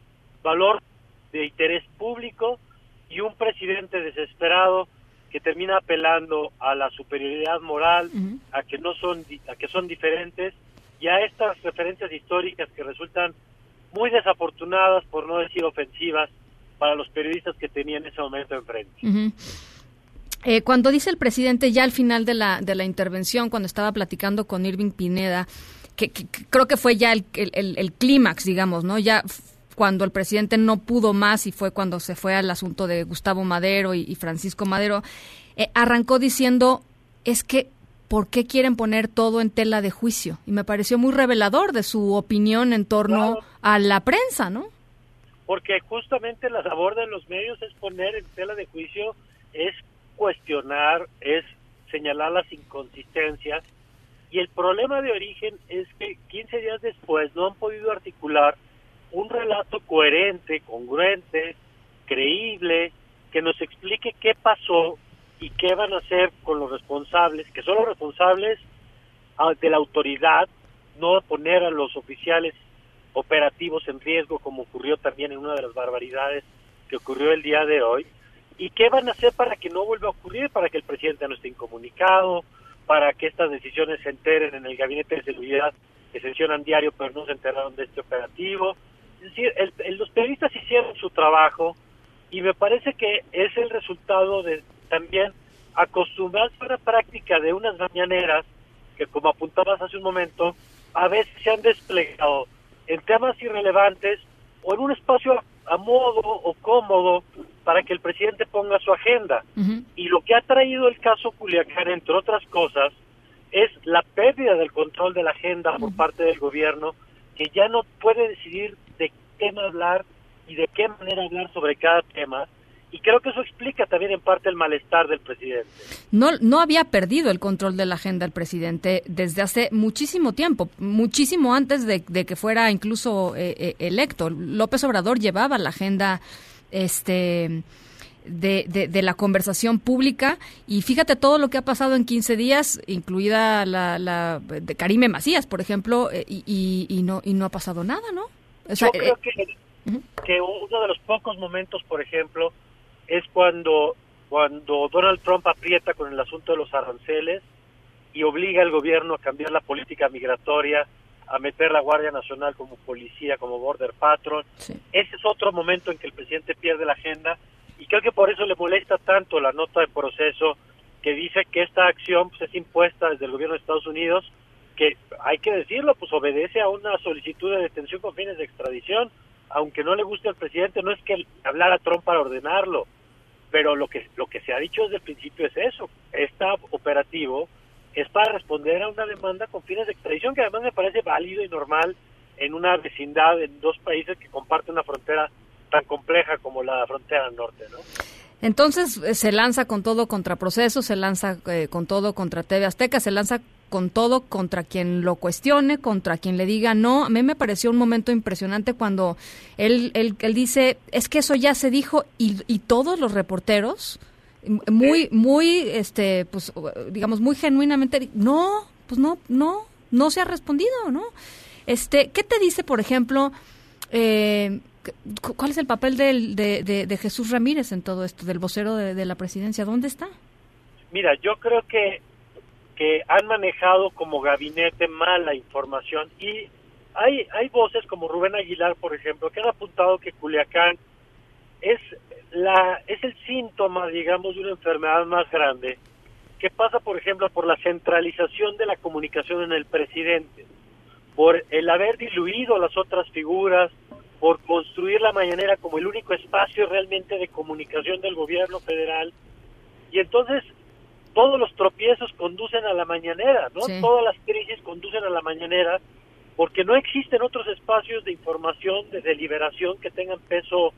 valor de interés público, y un presidente desesperado que termina apelando a la superioridad moral, a que no son a que son diferentes y a estas referencias históricas que resultan muy desafortunadas, por no decir ofensivas, para los periodistas que tenían ese momento enfrente. Eh, cuando dice el presidente ya al final de la, de la intervención, cuando estaba platicando con Irving Pineda, que, creo que fue ya el, el clímax, digamos, ¿no? Ya cuando el presidente no pudo más y fue cuando se fue al asunto de Gustavo Madero y, Francisco Madero, eh, arrancó diciendo, es que, ¿por qué quieren poner todo en tela de juicio? Y me pareció muy revelador de su opinión en torno a la prensa, ¿no? Porque justamente la labor de los medios es poner en tela de juicio, es cuestionar, es señalar las inconsistencias. Y el problema de origen es que 15 días después no han podido articular un relato coherente, congruente, creíble, que nos explique qué pasó y qué van a hacer con los responsables, que son los responsables ah, de la autoridad, no poner a los oficiales operativos en riesgo como ocurrió también en una de las barbaridades que ocurrió el día de hoy, y qué van a hacer para que no vuelva a ocurrir, para que el presidente no esté incomunicado, para que estas decisiones se enteren en el gabinete de seguridad que sesionan diario pero no se enteraron de este operativo, es decir, los periodistas hicieron su trabajo y me parece que es el resultado de también acostumbrarse a una práctica de unas mañaneras que, como apuntabas hace un momento, a veces se han desplegado en temas irrelevantes o en un espacio a, modo o cómodo para que el presidente ponga su agenda. Y lo que ha traído el caso Culiacán, entre otras cosas, es la pérdida del control de la agenda por parte del gobierno, que ya no puede decidir tema hablar y de qué manera hablar sobre cada tema. Y creo que eso explica también en parte el malestar del presidente. No, no había perdido el control de la agenda el presidente desde hace muchísimo tiempo, muchísimo antes de, que fuera incluso eh, eh, electo. López Obrador llevaba la agenda este, de, de, la conversación pública y fíjate todo lo que ha pasado en 15 días, incluida la, la de Karime Macías, por ejemplo, eh, y, y, no, y no ha pasado nada, ¿no? Yo creo que, que uno de los pocos momentos, por ejemplo, es cuando cuando Donald Trump aprieta con el asunto de los aranceles y obliga al gobierno a cambiar la política migratoria, a meter la Guardia Nacional como policía, como border patrol. Ese es otro momento en que el presidente pierde la agenda y creo que por eso le molesta tanto la nota de proceso que dice que esta acción pues, es impuesta desde el gobierno de Estados Unidos, que hay que decirlo, pues obedece a una solicitud de detención con fines de extradición, aunque no le guste al presidente, no es que hablar a Trump para ordenarlo, pero lo que lo que se ha dicho desde el principio es eso, este operativo es para responder a una demanda con fines de extradición que además me parece válido y normal en una vecindad en dos países que comparten una frontera tan compleja como la frontera norte, ¿no? Entonces eh, se lanza con todo contra proceso, se lanza eh, con todo contra TV Azteca, se lanza con todo contra quien lo cuestione, contra quien le diga no. A mí me pareció un momento impresionante cuando él, él, él dice, es que eso ya se dijo y, y todos los reporteros muy, muy, este, pues, digamos, muy genuinamente, no, pues no, no, no se ha respondido, ¿no? Este, ¿qué te dice, por ejemplo, eh, cuál es el papel del, de, de, Jesús Ramírez en todo esto, del vocero de, la presidencia? ¿Dónde está? Mira, yo creo que, que han manejado como gabinete mal la información y hay, hay voces como Rubén Aguilar, por ejemplo, que han apuntado que Culiacán es la es el síntoma, digamos, de una enfermedad más grande que pasa, por ejemplo, por la centralización de la comunicación en el presidente, por el haber diluido las otras figuras, por construir la mañanera como el único espacio realmente de comunicación del gobierno federal. Y entonces todos los tropiezos conducen a la mañanera, ¿no? Todas las crisis conducen a la mañanera porque no existen otros espacios de información, de deliberación que tengan peso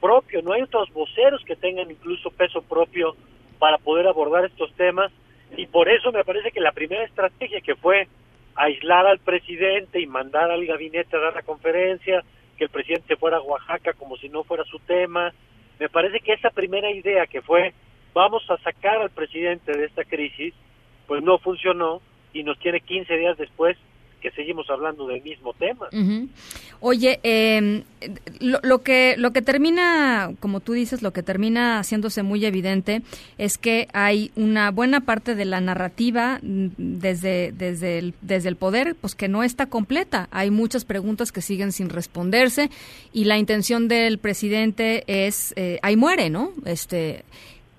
propio, no hay otros voceros que tengan incluso peso propio para poder abordar estos temas y por eso me parece que la primera estrategia que fue aislar al presidente y mandar al gabinete a dar la conferencia, que el presidente fuera a Oaxaca como si no fuera su tema, me parece que esa primera idea que fue vamos a sacar al presidente de esta crisis, pues no funcionó y nos tiene 15 días después que seguimos hablando del mismo tema. Oye, em, lo, que lo que termina, como tú dices, lo que termina haciéndose muy evidente es que hay una buena parte de la narrativa desde desde el, desde el poder, pues que no está completa. Hay muchas preguntas que siguen sin responderse y la intención del presidente es eh, ahí muere, ¿no? Este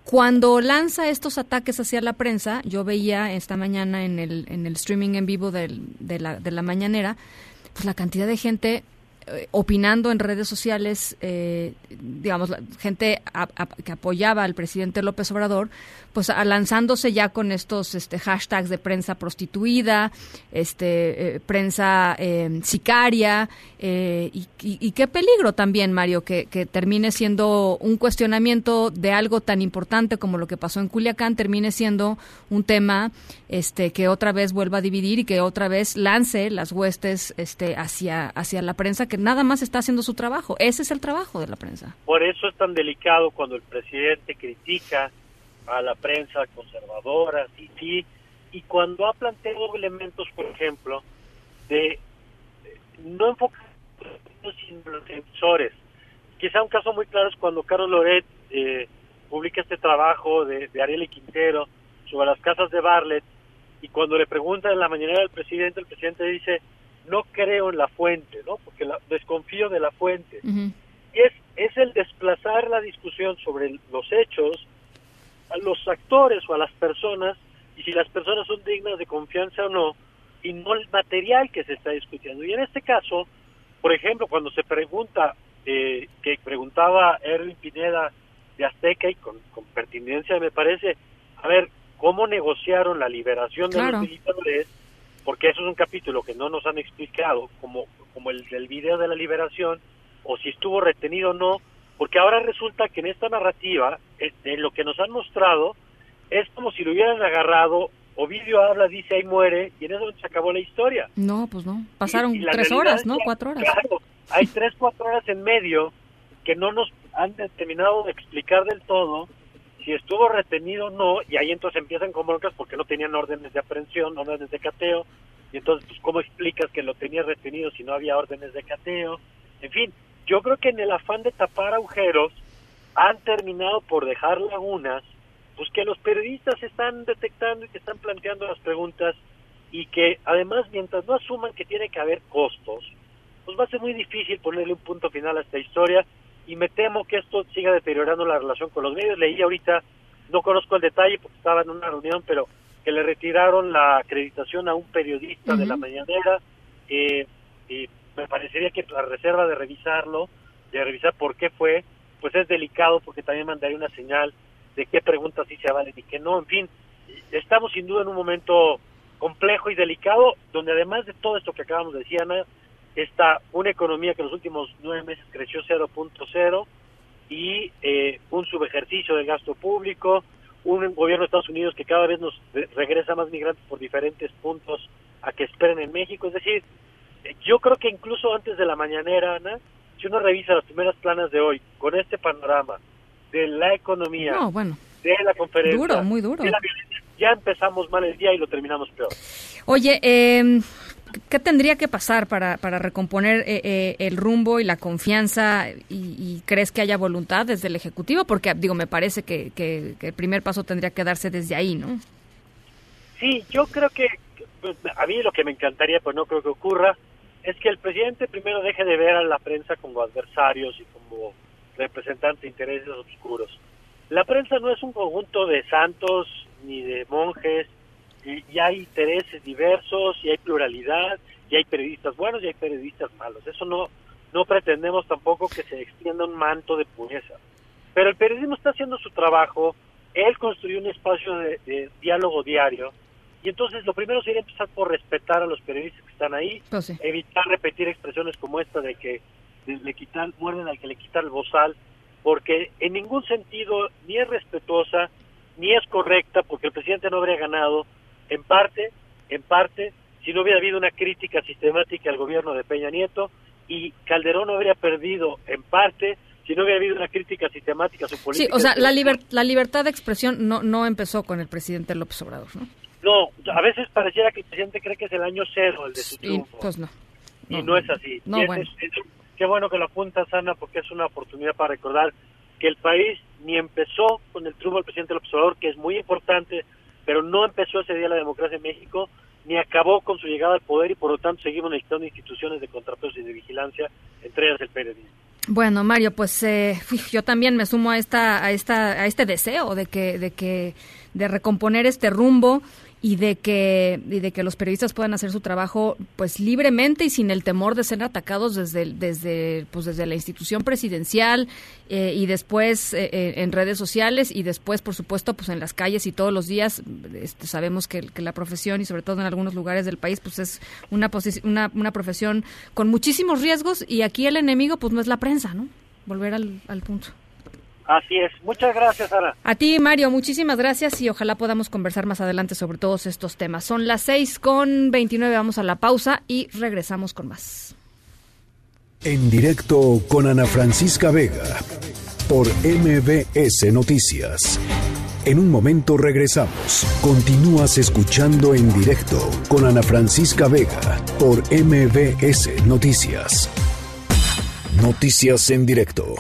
cuando lanza estos ataques hacia la prensa, yo veía esta mañana en el, en el streaming en vivo de, la, de la mañanera, pues la cantidad de gente eh, opinando en redes sociales, eh, digamos, la gente que apoyaba al presidente López Obrador, pues lanzándose ya con estos este, hashtags de prensa prostituida, este, eh, prensa sicaria, y, qué peligro también, Mario, que, termine siendo un cuestionamiento de algo tan importante como lo que pasó en Culiacán, termine siendo un tema este, que otra vez vuelva a dividir y que otra vez lance las huestes este, hacia, hacia la prensa que nada más está haciendo su trabajo. Ese es el trabajo de la prensa. Por eso es tan delicado cuando el presidente critica a la prensa conservadora, sí, sí, y cuando ha planteado elementos, por ejemplo, de no enfocar en los emisores. Quizá un caso muy claro es cuando Carlos Loret eh, publica este trabajo de, de Ariel y Quintero sobre las casas de Barlet y cuando le preguntan en la mañana al presidente, el presidente dice, no creo en la fuente, ¿no? Porque desconfío de la fuente. Y es, es el desplazar la discusión sobre los hechos a los actores o a las personas y si las personas son dignas de confianza o no y no el material que se está discutiendo. Y en este caso, por ejemplo, cuando se pregunta, eh, que preguntaba Erwin Pineda de Azteca y con, con pertinencia me parece, a ver, ¿cómo negociaron la liberación de los militares? Porque eso es un capítulo que no nos han explicado, como, como el del video de la liberación, o si estuvo retenido o no, porque ahora resulta que en esta narrativa, en lo que nos han mostrado, es como si lo hubieran agarrado, Ovidio habla, dice ahí muere, y en eso se acabó la historia. No, pues no, pasaron tres horas, ¿no? Cuatro horas. Claro, hay tres, cuatro horas en medio que no nos han terminado de explicar del todo si estuvo retenido o no, y ahí entonces empiezan con broncas porque no tenían órdenes de aprehensión, órdenes de cateo, y entonces, pues, ¿cómo explicas que lo tenía retenido si no había órdenes de cateo? En fin, yo creo que en el afán de tapar agujeros, han terminado por dejar lagunas pues que los periodistas están detectando y que están planteando las preguntas y que además mientras no asuman que tiene que haber costos, pues va a ser muy difícil ponerle un punto final a esta historia y me temo que esto siga deteriorando la relación con los medios. Leí ahorita, no conozco el detalle porque estaba en una reunión, pero que le retiraron la acreditación a un periodista de la mañanera. Eh, y me parecería que la reserva de revisarlo, de revisar por qué fue, pues es delicado porque también mandaría una señal de qué preguntas sí se valen y qué no. En fin, estamos sin duda en un momento complejo y delicado, donde además de todo esto que acabamos de decir, Ana, está una economía que en los últimos nueve meses creció 0.0 y eh, un subejercicio del gasto público, un gobierno de Estados Unidos que cada vez nos regresa más migrantes por diferentes puntos a que esperen en México. Es decir, yo creo que incluso antes de la mañanera, Ana, si uno revisa las primeras planas de hoy, con este panorama de la economía, bueno, de la conferencia, duro, muy duro. de la violencia, ya empezamos mal el día y lo terminamos peor. Oye, eh, ¿qué tendría que pasar para, para recomponer eh, eh, el rumbo y la confianza? Y, crees que haya voluntad desde el Ejecutivo? Porque, digo, me parece que, que, el primer paso tendría que darse desde ahí, ¿no? Sí, yo creo que, a mí lo que me encantaría, pues no creo que ocurra, es que el presidente primero deje de ver a la prensa como adversarios y como representantes de intereses oscuros. La prensa no es un conjunto de santos ni de monjes, y, hay intereses diversos, y hay pluralidad, y hay periodistas buenos y hay periodistas malos. Eso no, no pretendemos tampoco que se extienda un manto de pureza. Pero el periodismo está haciendo su trabajo, él construyó un espacio de, diálogo diario, y entonces lo primero sería empezar por respetar a los periodistas que están ahí, pues evitar repetir expresiones como esta de que le quitan, muerden al que le quita el bozal, porque en ningún sentido ni es respetuosa, ni es correcta, porque el presidente no habría ganado, en parte, en parte, si no hubiera habido una crítica sistemática al gobierno de Peña Nieto, y Calderón no habría perdido, en parte, si no hubiera habido una crítica sistemática a su política. Sí, o sea, la, la libertad de expresión no, no empezó con el presidente López Obrador, ¿no? No, a veces pareciera que el presidente cree que es el año cero el de su triunfo. pues no. y no es así. No, bueno. qué bueno que lo apunta Sana porque es una oportunidad para recordar que el país ni empezó con el triunfo del presidente López Obrador, que es muy importante, pero no empezó ese día la democracia en México, ni acabó con su llegada al poder y por lo tanto seguimos necesitando instituciones de contrapesos y de vigilancia, entre ellas el periodismo. Bueno, Mario, pues eh, yo también me sumo a esta, a esta, a este deseo de que, de que, de recomponer este rumbo y de que y de que los periodistas puedan hacer su trabajo pues libremente y sin el temor de ser atacados desde desde pues desde la institución presidencial eh, y después eh, eh, en redes sociales y después por supuesto pues en las calles y todos los días este, sabemos que, la profesión y sobre todo en algunos lugares del país pues es una, una una profesión con muchísimos riesgos y aquí el enemigo pues no es la prensa no volver al, al punto Así es. Muchas gracias, Sara. A ti, Mario, muchísimas gracias y ojalá podamos conversar más adelante sobre todos estos temas. Son las seis con 29, vamos a la pausa y regresamos con más. En directo con Ana Francisca Vega por MBS Noticias. En un momento regresamos. Continúas escuchando en directo con Ana Francisca Vega por MBS Noticias. Noticias en directo.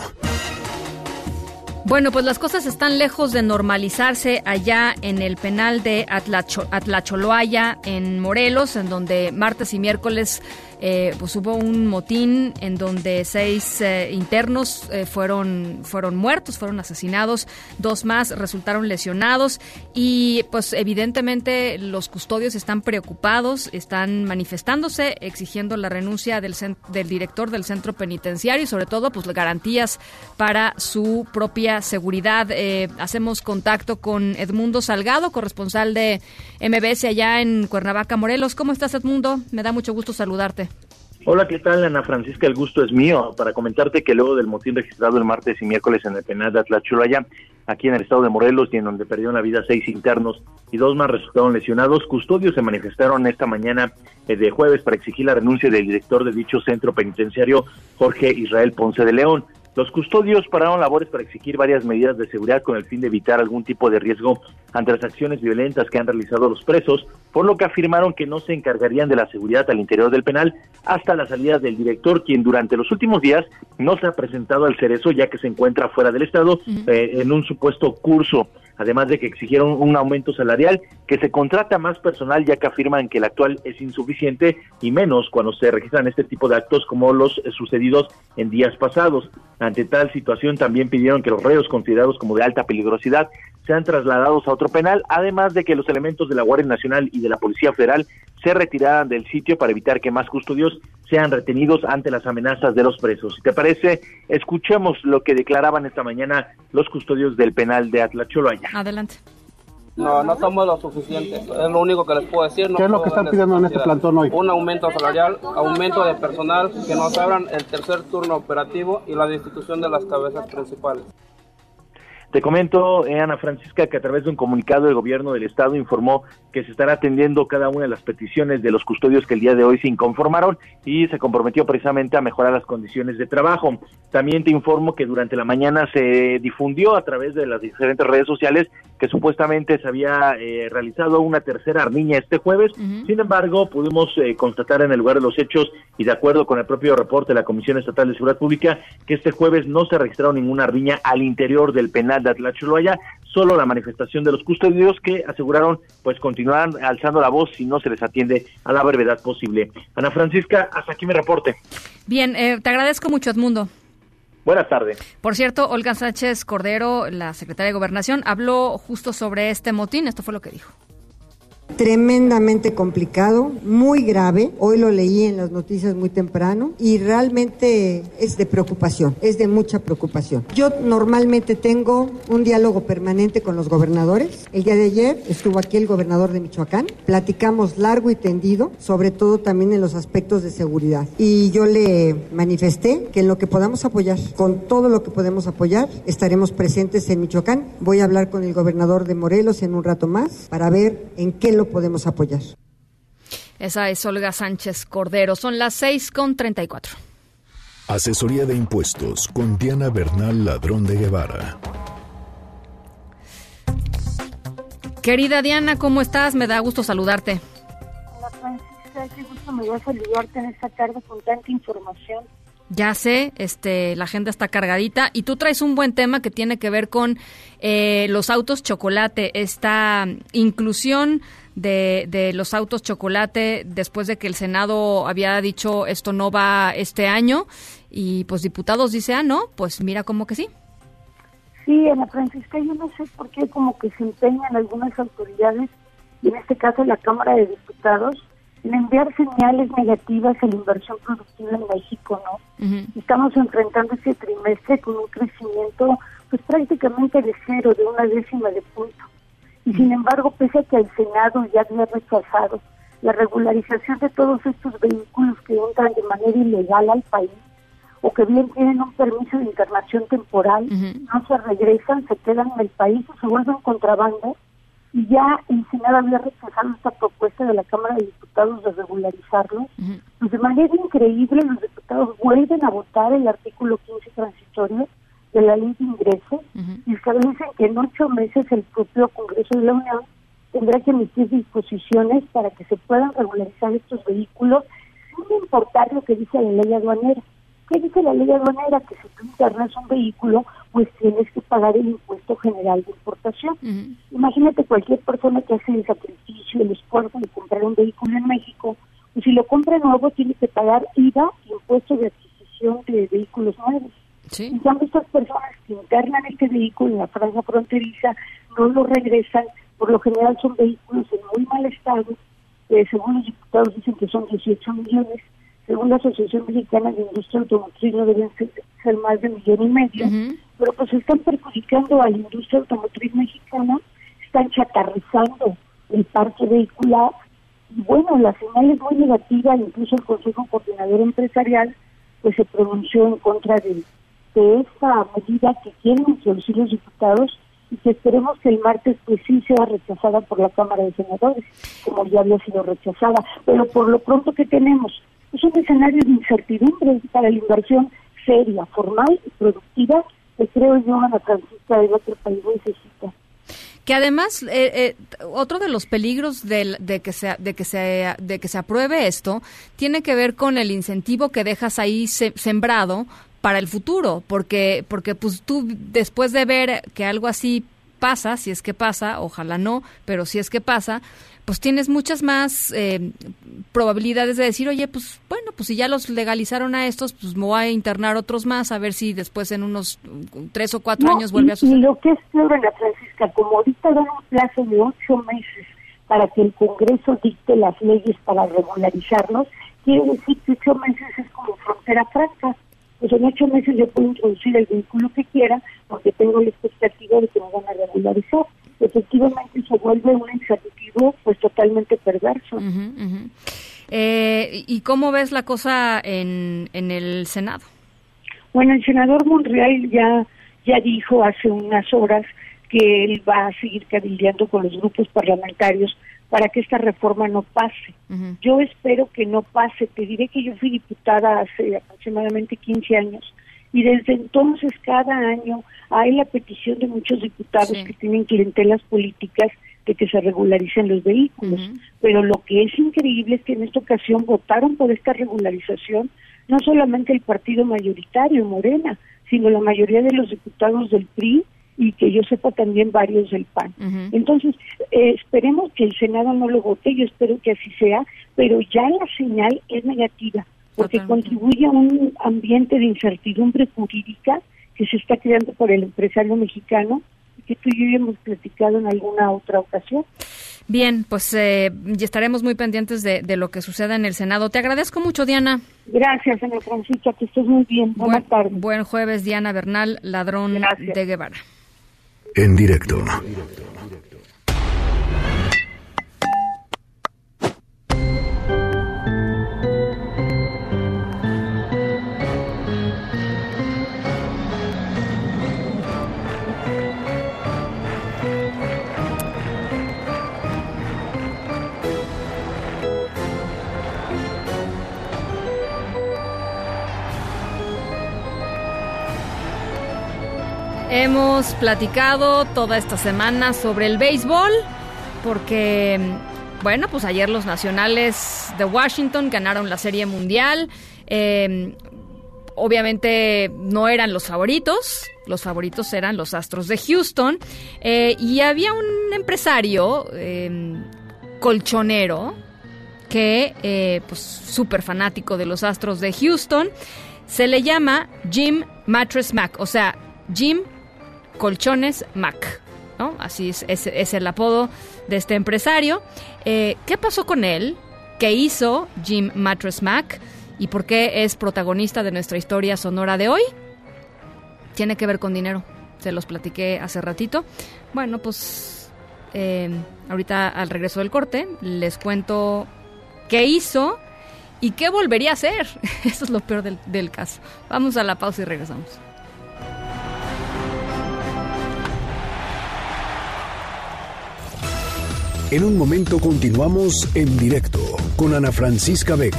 Bueno, pues las cosas están lejos de normalizarse allá en el penal de Atlacholoaya, en Morelos, en donde martes y miércoles eh, pues hubo un motín en donde seis eh, internos eh, fueron, fueron muertos, fueron asesinados, dos más resultaron lesionados y pues evidentemente los custodios están preocupados, están manifestándose, exigiendo la renuncia del, del director del centro penitenciario y sobre todo pues garantías para su propia seguridad. hacemos contacto con Edmundo Salgado, corresponsal de MBS allá en Cuernavaca, Morelos. ¿Cómo estás, Edmundo? Me da mucho gusto saludarte. Hola, ¿qué tal, Ana Francisca? El gusto es mío para comentarte que luego del motín registrado el martes y miércoles en el penal de Atlachulaya, aquí en el estado de Morelos, y en donde perdieron la vida seis internos y dos más resultaron lesionados, custodios se manifestaron esta mañana eh, de jueves para exigir la renuncia del director de dicho centro penitenciario, Jorge Israel Ponce de León. Los custodios pararon labores para exigir varias medidas de seguridad con el fin de evitar algún tipo de riesgo ante las acciones violentas que han realizado los presos, por lo que afirmaron que no se encargarían de la seguridad al interior del penal hasta la salida del director, quien durante los últimos días no se ha presentado al cerezo ya que se encuentra fuera del estado eh, en un supuesto curso además de que exigieron un aumento salarial, que se contrata más personal ya que afirman que el actual es insuficiente y menos cuando se registran este tipo de actos como los sucedidos en días pasados. Ante tal situación también pidieron que los reos considerados como de alta peligrosidad sean trasladados a otro penal, además de que los elementos de la Guardia Nacional y de la Policía Federal se retiraran del sitio para evitar que más custodios sean retenidos ante las amenazas de los presos. Si te parece, escuchemos lo que declaraban esta mañana los custodios del penal de Atlacholoaya. Adelante. No, no somos lo suficiente. Es lo único que les puedo decir. No ¿Qué es lo que están pidiendo en este plantón hoy? Un aumento salarial, aumento de personal, que nos abran el tercer turno operativo y la destitución de las cabezas principales. Te comento, eh, Ana Francisca, que a través de un comunicado el gobierno del estado informó que se estará atendiendo cada una de las peticiones de los custodios que el día de hoy se inconformaron y se comprometió precisamente a mejorar las condiciones de trabajo. También te informo que durante la mañana se difundió a través de las diferentes redes sociales que supuestamente se había eh, realizado una tercera armiña este jueves. Sin embargo, pudimos eh, constatar en el lugar de los hechos y de acuerdo con el propio reporte de la Comisión Estatal de Seguridad Pública que este jueves no se registraron ninguna armiña al interior del penal de Atlacholoaya, solo la manifestación de los custodios que aseguraron pues continuarán alzando la voz si no se les atiende a la brevedad posible. Ana Francisca, hasta aquí mi reporte. Bien, eh, te agradezco mucho, Edmundo. Buenas tardes. Por cierto, Olga Sánchez Cordero, la secretaria de Gobernación, habló justo sobre este motín. Esto fue lo que dijo tremendamente complicado, muy grave. Hoy lo leí en las noticias muy temprano y realmente es de preocupación, es de mucha preocupación. Yo normalmente tengo un diálogo permanente con los gobernadores. El día de ayer estuvo aquí el gobernador de Michoacán, platicamos largo y tendido, sobre todo también en los aspectos de seguridad. Y yo le manifesté que en lo que podamos apoyar, con todo lo que podemos apoyar, estaremos presentes en Michoacán. Voy a hablar con el gobernador de Morelos en un rato más para ver en qué lo podemos apoyar. Esa es Olga Sánchez Cordero. Son las 6 con 34. Asesoría de Impuestos con Diana Bernal Ladrón de Guevara. Querida Diana, ¿cómo estás? Me da gusto saludarte. Hola Francisca, qué gusto me voy a saludarte en esta tarde con tanta información. Ya sé, este, la agenda está cargadita y tú traes un buen tema que tiene que ver con eh, los autos chocolate, esta inclusión de, de, los autos chocolate después de que el Senado había dicho esto no va este año y pues diputados dice, ah, no, pues mira como que sí. Sí, Ana Francisca, yo no sé por qué como que se empeñan algunas autoridades, y en este caso la Cámara de Diputados, en enviar señales negativas a la inversión productiva en México, ¿no? Estamos enfrentando este trimestre con un crecimiento pues prácticamente de cero, de una décima de punto. Y sin embargo, pese a que el Senado ya había rechazado la regularización de todos estos vehículos que entran de manera ilegal al país, o que bien tienen un permiso de internación temporal, no se regresan, se quedan en el país o se vuelven contrabando, y ya el Senado había rechazado esta propuesta de la Cámara de Diputados de regularizarlo, pues de manera increíble los diputados vuelven a votar el artículo 15 transitorio de la ley de ingresos y establecen que en ocho meses el propio Congreso de la Unión tendrá que emitir disposiciones para que se puedan regularizar estos vehículos sin importar lo que dice la ley aduanera. ¿Qué dice la ley aduanera? Que si tú internas un vehículo, pues tienes que pagar el impuesto general de importación. Imagínate cualquier persona que hace el sacrificio, el esfuerzo de comprar un vehículo en México, pues si lo compra nuevo tiene que pagar IVA, impuesto de adquisición de vehículos nuevos. Sí. En cambio, estas personas que internan este vehículo en la franja fronteriza no lo regresan, por lo general son vehículos en muy mal estado, eh, según los diputados dicen que son 18 millones, según la Asociación Mexicana de Industria Automotriz no deben ser, ser más de un millón y medio, pero pues están perjudicando a la industria automotriz mexicana, están chatarrizando el parque vehicular, y bueno, la señal es muy negativa, incluso el Consejo Coordinador Empresarial pues se pronunció en contra de, de esta medida que quieren introducir los diputados y que esperemos que el martes pues sí sea rechazada por la Cámara de Senadores, como ya había sido rechazada, pero por lo pronto que tenemos es un escenario de incertidumbre para la inversión seria, formal y productiva que creo yo Ana Francisca de otro país necesita. Que además eh, eh, otro de los peligros del- de, que se de que se de que se apruebe esto tiene que ver con el incentivo que dejas ahí se- sembrado para el futuro, porque porque pues tú después de ver que algo así pasa, si es que pasa, ojalá no, pero si es que pasa, pues tienes muchas más eh, probabilidades de decir, oye, pues bueno, pues si ya los legalizaron a estos, pues me voy a internar otros más, a ver si después en unos tres o cuatro años vuelve a suceder. Y lo que es peor, Ana Francisca, como ahorita dan un plazo de ocho meses para que el Congreso dicte las leyes para regularizarlos, quiere decir que ocho meses es como frontera franca. Pues en ocho meses yo puedo introducir el vehículo que quiera porque tengo la expectativa de que me van a regularizar. Efectivamente se vuelve un incentivo pues totalmente perverso. Eh, ¿Y cómo ves la cosa en, en el Senado? Bueno, el senador Monreal ya, ya dijo hace unas horas que él va a seguir cabildeando con los grupos parlamentarios para que esta reforma no pase. Yo espero que no pase. Te diré que yo fui diputada hace aproximadamente 15 años y desde entonces cada año hay la petición de muchos diputados que tienen clientelas políticas de que se regularicen los vehículos. Pero lo que es increíble es que en esta ocasión votaron por esta regularización no solamente el partido mayoritario, Morena, sino la mayoría de los diputados del PRI y que yo sepa también varios del PAN. Entonces, eh, esperemos que el Senado no lo vote, yo espero que así sea, pero ya la señal es negativa, porque contribuye a un ambiente de incertidumbre jurídica que se está creando por el empresario mexicano y que tú y yo hemos platicado en alguna otra ocasión. Bien, pues eh, ya estaremos muy pendientes de, lo que suceda en el Senado. Te agradezco mucho, Diana. Gracias, señor Francisco, que estés muy bien. Buenas buen, tardes. Buen jueves, Diana Bernal, ladrón de Guevara. En directo. Hemos platicado toda esta semana sobre el béisbol, porque, bueno, pues ayer los nacionales de Washington ganaron la Serie Mundial. Em, obviamente no eran los favoritos, los favoritos eran los Astros de Houston. Eh, y había un empresario em, colchonero que, eh, pues, súper fanático de los Astros de Houston. Se le llama Jim Mattress Mac, o sea, Jim Colchones Mac. ¿no? Así es, es, el apodo de este empresario. Eh, ¿Qué pasó con él? ¿Qué hizo Jim Mattress Mac? ¿Y por qué es protagonista de nuestra historia sonora de hoy? Tiene que ver con dinero. Se los platiqué hace ratito. Bueno, pues eh, ahorita al regreso del corte les cuento qué hizo y qué volvería a hacer. *laughs* Eso es lo peor del, del caso. Vamos a la pausa y regresamos. En un momento continuamos en directo con Ana Francisca Vega.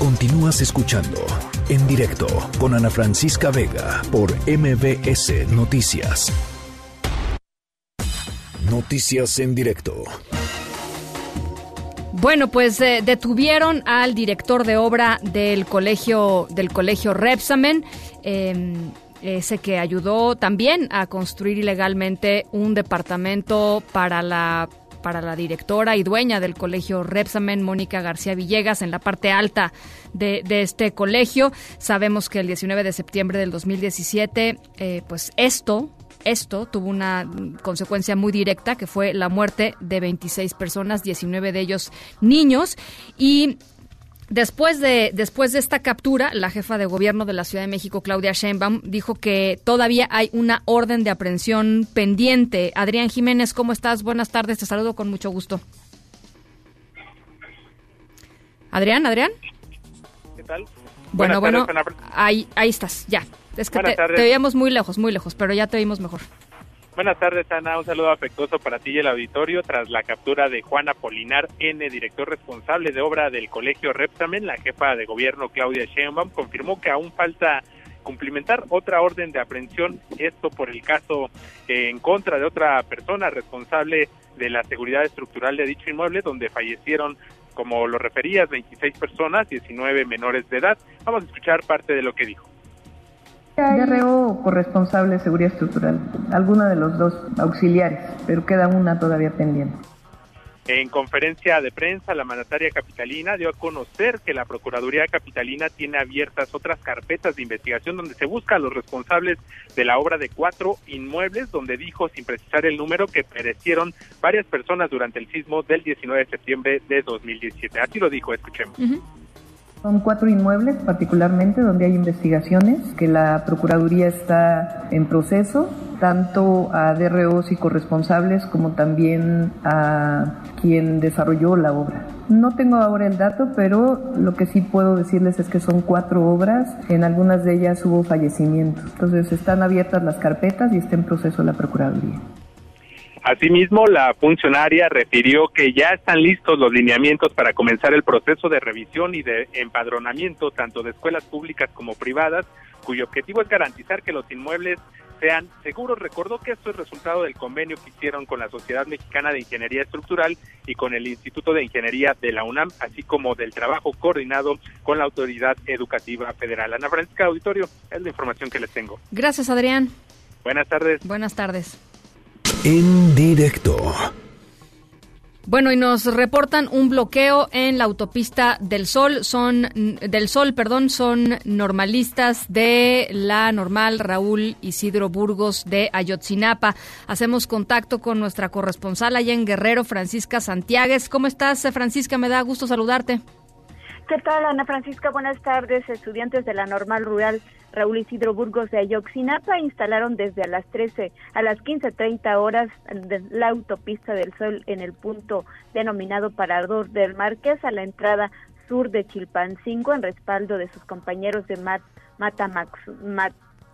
Continúas escuchando en directo con Ana Francisca Vega por MBS Noticias. Noticias en directo. Bueno, pues eh, detuvieron al director de obra del colegio del colegio Repsamen. Em, ese que ayudó también a construir ilegalmente un departamento para la para la directora y dueña del colegio Repsamen, Mónica García Villegas, en la parte alta de, este colegio. Sabemos que el 19 de septiembre del 2017, eh, pues esto, esto tuvo una consecuencia muy directa, que fue la muerte de 26 personas, 19 de ellos niños, y Después de, después de esta captura, la jefa de gobierno de la Ciudad de México, Claudia Sheinbaum, dijo que todavía hay una orden de aprehensión pendiente. Adrián Jiménez, ¿cómo estás? Buenas tardes, te saludo con mucho gusto. Adrián, Adrián. ¿Qué tal? Bueno, bueno, ahí, ahí estás, ya. Es que te, te, veíamos muy lejos, muy lejos, pero ya te vimos mejor. Buenas tardes, Ana. Un saludo afectuoso para ti y el auditorio. Tras la captura de Juana Polinar N., director responsable de obra del Colegio Repsamen, la jefa de gobierno Claudia Sheinbaum confirmó que aún falta cumplimentar otra orden de aprehensión, esto por el caso eh, en contra de otra persona responsable de la seguridad estructural de dicho inmueble, donde fallecieron, como lo referías, 26 personas, 19 menores de edad. Vamos a escuchar parte de lo que dijo DRO o corresponsable de seguridad estructural, alguna de los dos auxiliares, pero queda una todavía pendiente. En conferencia de prensa, la mandataria capitalina dio a conocer que la Procuraduría Capitalina tiene abiertas otras carpetas de investigación donde se busca a los responsables de la obra de cuatro inmuebles, donde dijo, sin precisar el número, que perecieron varias personas durante el sismo del 19 de septiembre de 2017. Así lo dijo, escuchemos. Son cuatro inmuebles particularmente donde hay investigaciones que la Procuraduría está en proceso, tanto a DROs y corresponsables como también a quien desarrolló la obra. No tengo ahora el dato, pero lo que sí puedo decirles es que son cuatro obras, en algunas de ellas hubo fallecimientos. Entonces están abiertas las carpetas y está en proceso la Procuraduría. Asimismo, la funcionaria refirió que ya están listos los lineamientos para comenzar el proceso de revisión y de empadronamiento tanto de escuelas públicas como privadas, cuyo objetivo es garantizar que los inmuebles sean seguros. Recordó que esto es resultado del convenio que hicieron con la Sociedad Mexicana de Ingeniería Estructural y con el Instituto de Ingeniería de la UNAM, así como del trabajo coordinado con la Autoridad Educativa Federal. Ana Francisca Auditorio, es la información que les tengo. Gracias, Adrián. Buenas tardes. Buenas tardes. En directo. Bueno, y nos reportan un bloqueo en la autopista del Sol. Son del Sol, perdón, son normalistas de la normal Raúl Isidro Burgos de Ayotzinapa. Hacemos contacto con nuestra corresponsal allá en Guerrero, Francisca Santiagues. ¿Cómo estás, Francisca? Me da gusto saludarte. ¿Qué tal, Ana Francisca? Buenas tardes. Estudiantes de la normal rural Raúl Isidro Burgos de Ayoxinapa instalaron desde a las 13 a las 15.30 horas la autopista del Sol en el punto denominado Parador del Marqués a la entrada sur de Chilpancingo en respaldo de sus compañeros de Mat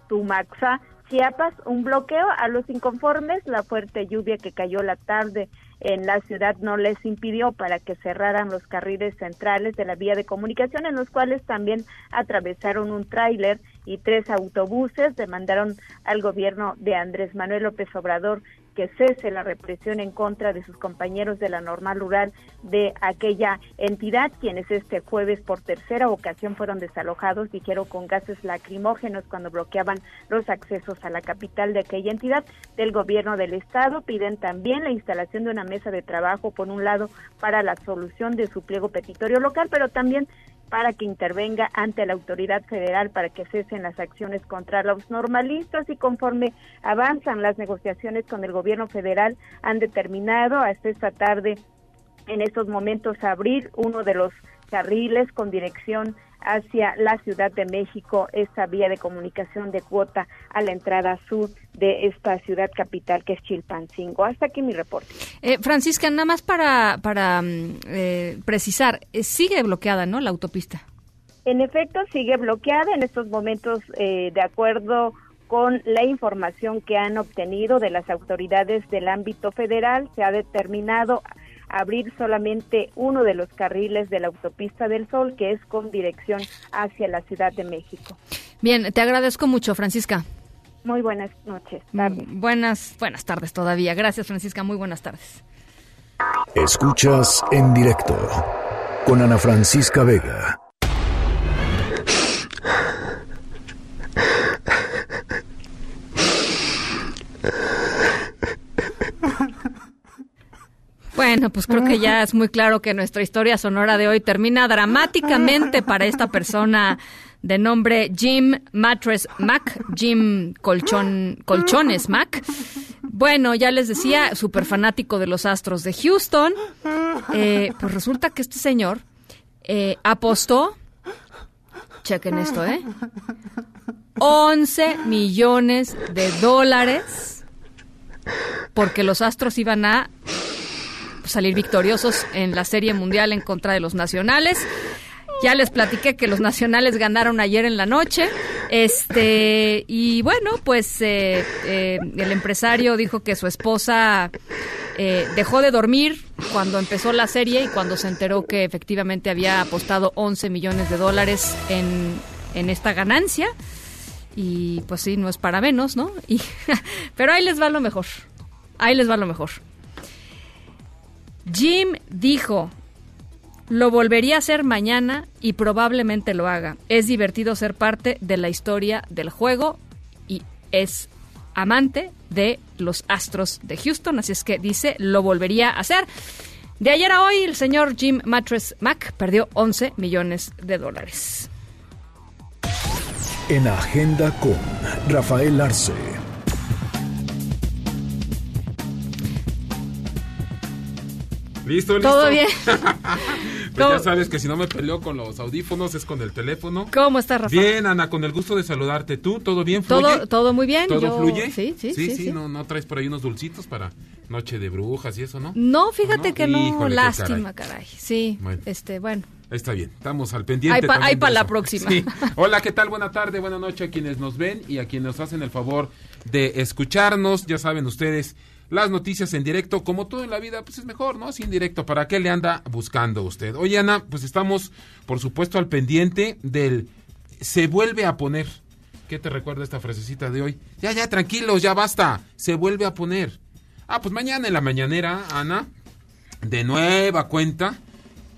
Matumaxa, Chiapas, un bloqueo a los inconformes, la fuerte lluvia que cayó la tarde en la ciudad no les impidió para que cerraran los carriles centrales de la vía de comunicación, en los cuales también atravesaron un tráiler y tres autobuses, demandaron al gobierno de Andrés Manuel López Obrador que cese la represión en contra de sus compañeros de la normal rural de aquella entidad, quienes este jueves por tercera ocasión fueron desalojados, dijeron con gases lacrimógenos cuando bloqueaban los accesos a la capital de aquella entidad del gobierno del estado. Piden también la instalación de una mesa de trabajo, por un lado, para la solución de su pliego petitorio local, pero también para que intervenga ante la autoridad federal para que cesen las acciones contra los normalistas y conforme avanzan las negociaciones con el gobierno federal han determinado hasta esta tarde en estos momentos abrir uno de los carriles con dirección hacia la Ciudad de México esta vía de comunicación de cuota a la entrada sur de esta ciudad capital que es Chilpancingo. Hasta aquí mi reporte. Eh, Francisca, nada más para, para mm, eh, precisar, eh, sigue bloqueada, ¿no? La autopista. En efecto, sigue bloqueada en estos momentos, eh, de acuerdo con la información que han obtenido de las autoridades del ámbito federal, se ha determinado abrir solamente uno de los carriles de la autopista del Sol, que es con dirección hacia la Ciudad de México. Bien, te agradezco mucho, Francisca. Muy buenas noches. Buenas, buenas tardes todavía. Gracias, Francisca. Muy buenas tardes. Escuchas en directo con Ana Francisca Vega. Bueno, pues creo que ya es muy claro que nuestra historia sonora de hoy termina dramáticamente para esta persona de nombre Jim Mattress Mac, Jim Colchón, Colchones Mac. Bueno, ya les decía, súper fanático de los Astros de Houston. Eh, pues resulta que este señor eh, apostó, chequen esto, ¿eh? 11 millones de dólares porque los Astros iban a salir victoriosos en la Serie Mundial en contra de los Nacionales. Ya les platiqué que los nacionales ganaron ayer en la noche. Este, y bueno, pues eh, eh, el empresario dijo que su esposa eh, dejó de dormir cuando empezó la serie y cuando se enteró que efectivamente había apostado 11 millones de dólares en, en esta ganancia. Y pues sí, no es para menos, ¿no? Y, *laughs* pero ahí les va lo mejor. Ahí les va lo mejor. Jim dijo Lo volvería a hacer mañana y probablemente lo haga. Es divertido ser parte de la historia del juego y es amante de los Astros de Houston, así es que dice, lo volvería a hacer. De ayer a hoy, el señor Jim Mattress Mac perdió 11 millones de dólares. En Agenda con Rafael Arce. ¿Listo, listo? ¿Todo bien? *laughs* pues *laughs* ya sabes que si no me peleo con los audífonos es con el teléfono. ¿Cómo estás, Rafael? Bien, Ana, con el gusto de saludarte. ¿Tú? ¿Todo bien? ¿Fluye? Todo, todo muy bien. ¿Todo Yo- fluye? Sí, sí, sí. sí. ¿No, ¿No traes por ahí unos dulcitos para Noche de Brujas y eso, no? No, fíjate ¿No? que no, Híjole, lástima, caray. Sí, Bueno. este, bueno. Está bien, estamos al pendiente. Hay pa- también hay de pa' la próxima. Sí. Hola, ¿qué tal? Buena tarde, buena noche a quienes nos ven y a quienes nos hacen el favor de escucharnos. Ya saben ustedes, las noticias en directo, como todo en la vida, pues es mejor, ¿no? Sin directo, ¿para qué le anda buscando usted? Oye, Ana, pues estamos, por supuesto, al pendiente del se vuelve a poner. ¿Qué te recuerda esta frasecita de hoy? Ya, ya, tranquilos, ya basta. Se vuelve a poner. Ah, pues mañana en la mañanera, Ana, de nueva cuenta,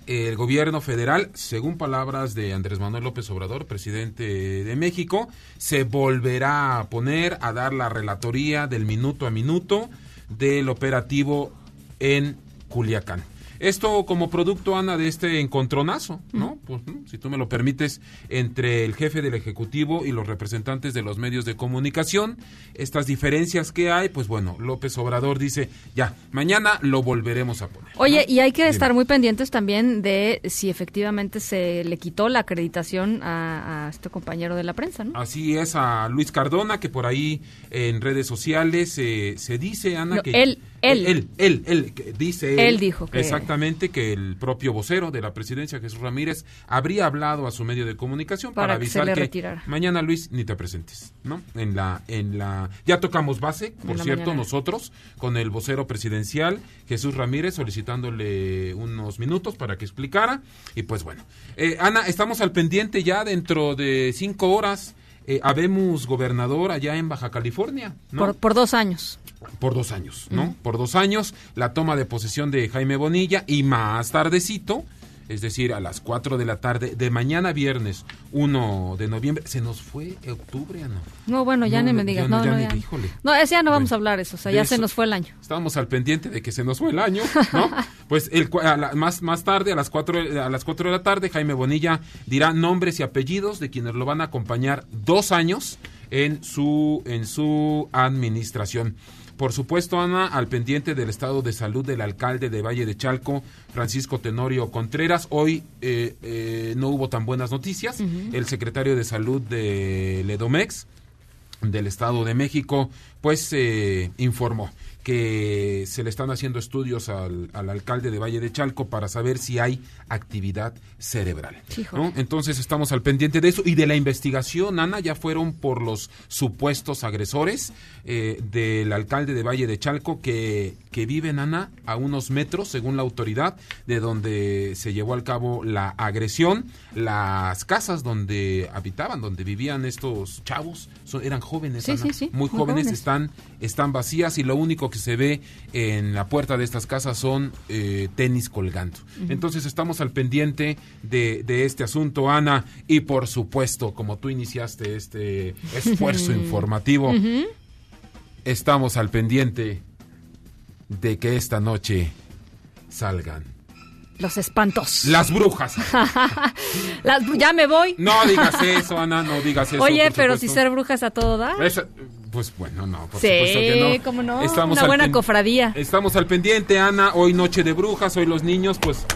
el gobierno federal, según palabras de Andrés Manuel López Obrador, presidente de México, se volverá a poner a dar la relatoría del minuto a minuto del operativo en Culiacán. Esto como producto, Ana, de este encontronazo, ¿no? Pues, si tú me lo permites, entre el jefe del Ejecutivo y los representantes de los medios de comunicación, estas diferencias que hay, pues bueno, López Obrador dice, ya, mañana lo volveremos a poner. Oye, y hay que Dime. estar muy pendientes también de si efectivamente se le quitó la acreditación a, a este compañero de la prensa, ¿no? Así es a Luis Cardona, que por ahí en redes sociales eh, se dice, Ana, No, que... él, él. Él, él, él, que dice... Él dijo que- Exactamente, que el propio vocero de la presidencia, Jesús Ramírez, habría hablado a su medio de comunicación para, avisar que mañana, Luis, ni te presentes, ¿no? En la, en la... Ya tocamos base, por cierto, nosotros, con el vocero presidencial, Jesús Ramírez, solicitándole unos minutos para que explicara. Y pues bueno. Eh, Ana, estamos al pendiente ya dentro de cinco horas. Eh, habemos gobernador allá en Baja California, ¿no? Por, por dos años. Por dos años, ¿no? Ujú. Por dos años, la toma de posesión de Jaime Bonilla y más tardecito, es decir, a las 4 de la tarde de mañana viernes 1 de noviembre, se nos fue octubre, ¿no? No, bueno, ya No, ni me digas. No, no, ya no, ni- ya. híjole. No, ese ya no vamos a hablar eso. O sea, ya se eso- nos fue el año. Estábamos al pendiente de que se nos fue el año, ¿no? *laughs* pues el, a la- más, más tarde, a las, 4, a las 4 de la tarde, Jaime Bonilla dirá nombres y apellidos de quienes lo van a acompañar dos años en su, en su administración. Por supuesto, Ana, al pendiente del estado de salud del alcalde de Valle de Chalco, Francisco Tenorio Contreras. Hoy eh, eh, no hubo tan buenas noticias. El secretario de salud de Ledomex, del Estado de México, pues eh, informó que se le están haciendo estudios al, al alcalde de Valle de Chalco para saber si hay actividad cerebral. ¿no? Entonces estamos al pendiente de eso y de la investigación, Ana, ya fueron por los supuestos agresores eh, del alcalde de Valle de Chalco que, que viven, Ana, a unos metros, según la autoridad, de donde se llevó al cabo la agresión. Las casas donde habitaban, donde vivían estos chavos, son- eran jóvenes, Sí, Ana, sí, sí, muy muy jóvenes, jóvenes. están, están vacías y lo único que se ve en la puerta de estas casas son eh, tenis colgando. Entonces estamos al pendiente de, de este asunto, Ana, y por supuesto, como tú iniciaste este *laughs* esfuerzo informativo. Estamos al pendiente de que esta noche salgan Los espantos. las brujas. *laughs* Las ya me voy. No digas eso, Ana, no digas eso. Oye, pero si ser brujas a todo da. Esa- pues bueno, no, por Sí, supuesto que no. cómo no, Estamos una buena cofradía. Estamos al pendiente, Ana. Hoy noche de brujas, hoy los niños, pues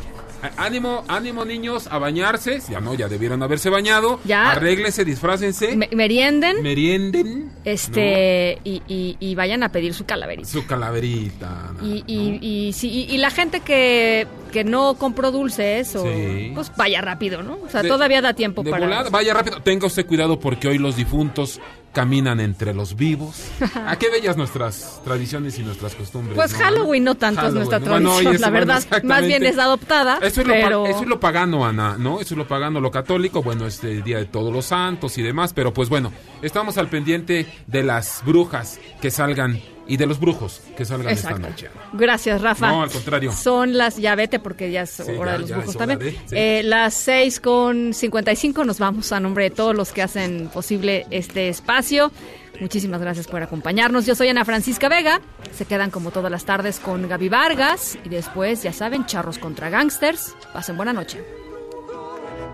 ánimo, ánimo niños a bañarse. Ya no, ya debieron haberse bañado. Ya. Arréglense, disfrácense. Me- merienden. merienden Este, y, y- y vayan a pedir su calaverita. su calaverita. Ana. Y, y, y, sí, y- y la gente que, que no compró dulces, o, Sí. pues vaya rápido, ¿no? O sea, De- todavía da tiempo para... volada, vaya rápido. Tenga usted cuidado porque hoy los difuntos caminan entre los vivos. ¿A qué bellas nuestras tradiciones y nuestras costumbres? Pues ¿no? Halloween no tanto Halloween, es nuestra tradición, la bueno, verdad. más bien es adoptada, Eso es, lo, eso es lo pagano, Ana, ¿no? Eso es lo pagano, lo católico, bueno, este Día de Todos los Santos y demás, pero pues bueno, estamos al pendiente de las brujas que salgan y de los brujos que salgan Exacto. esta noche. Gracias, Rafa. No, al contrario. Son las, ya vete porque ya es Sí, hora ya- de los brujos también. de- sí. Eh, las 6 con 55 nos vamos a nombre de todos los que hacen posible este espacio. Muchísimas gracias por acompañarnos. Yo soy Ana Francisca Vega. Se quedan como todas las tardes con Gaby Vargas y después, ya saben, charros contra gangsters. Pasen buena noche.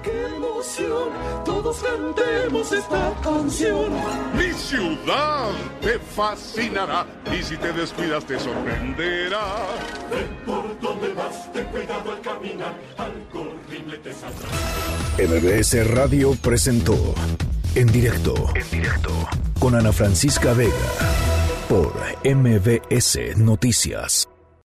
¡Qué emoción! Todos cantemos esta canción. Mi ciudad te fascinará y si te descuidas te sorprenderá. Ve por donde vas, ten cuidado al caminar, algo horrible te saldrá. MBS Radio presentó En directo. En directo. Con Ana Francisca Vega. Por MBS Noticias.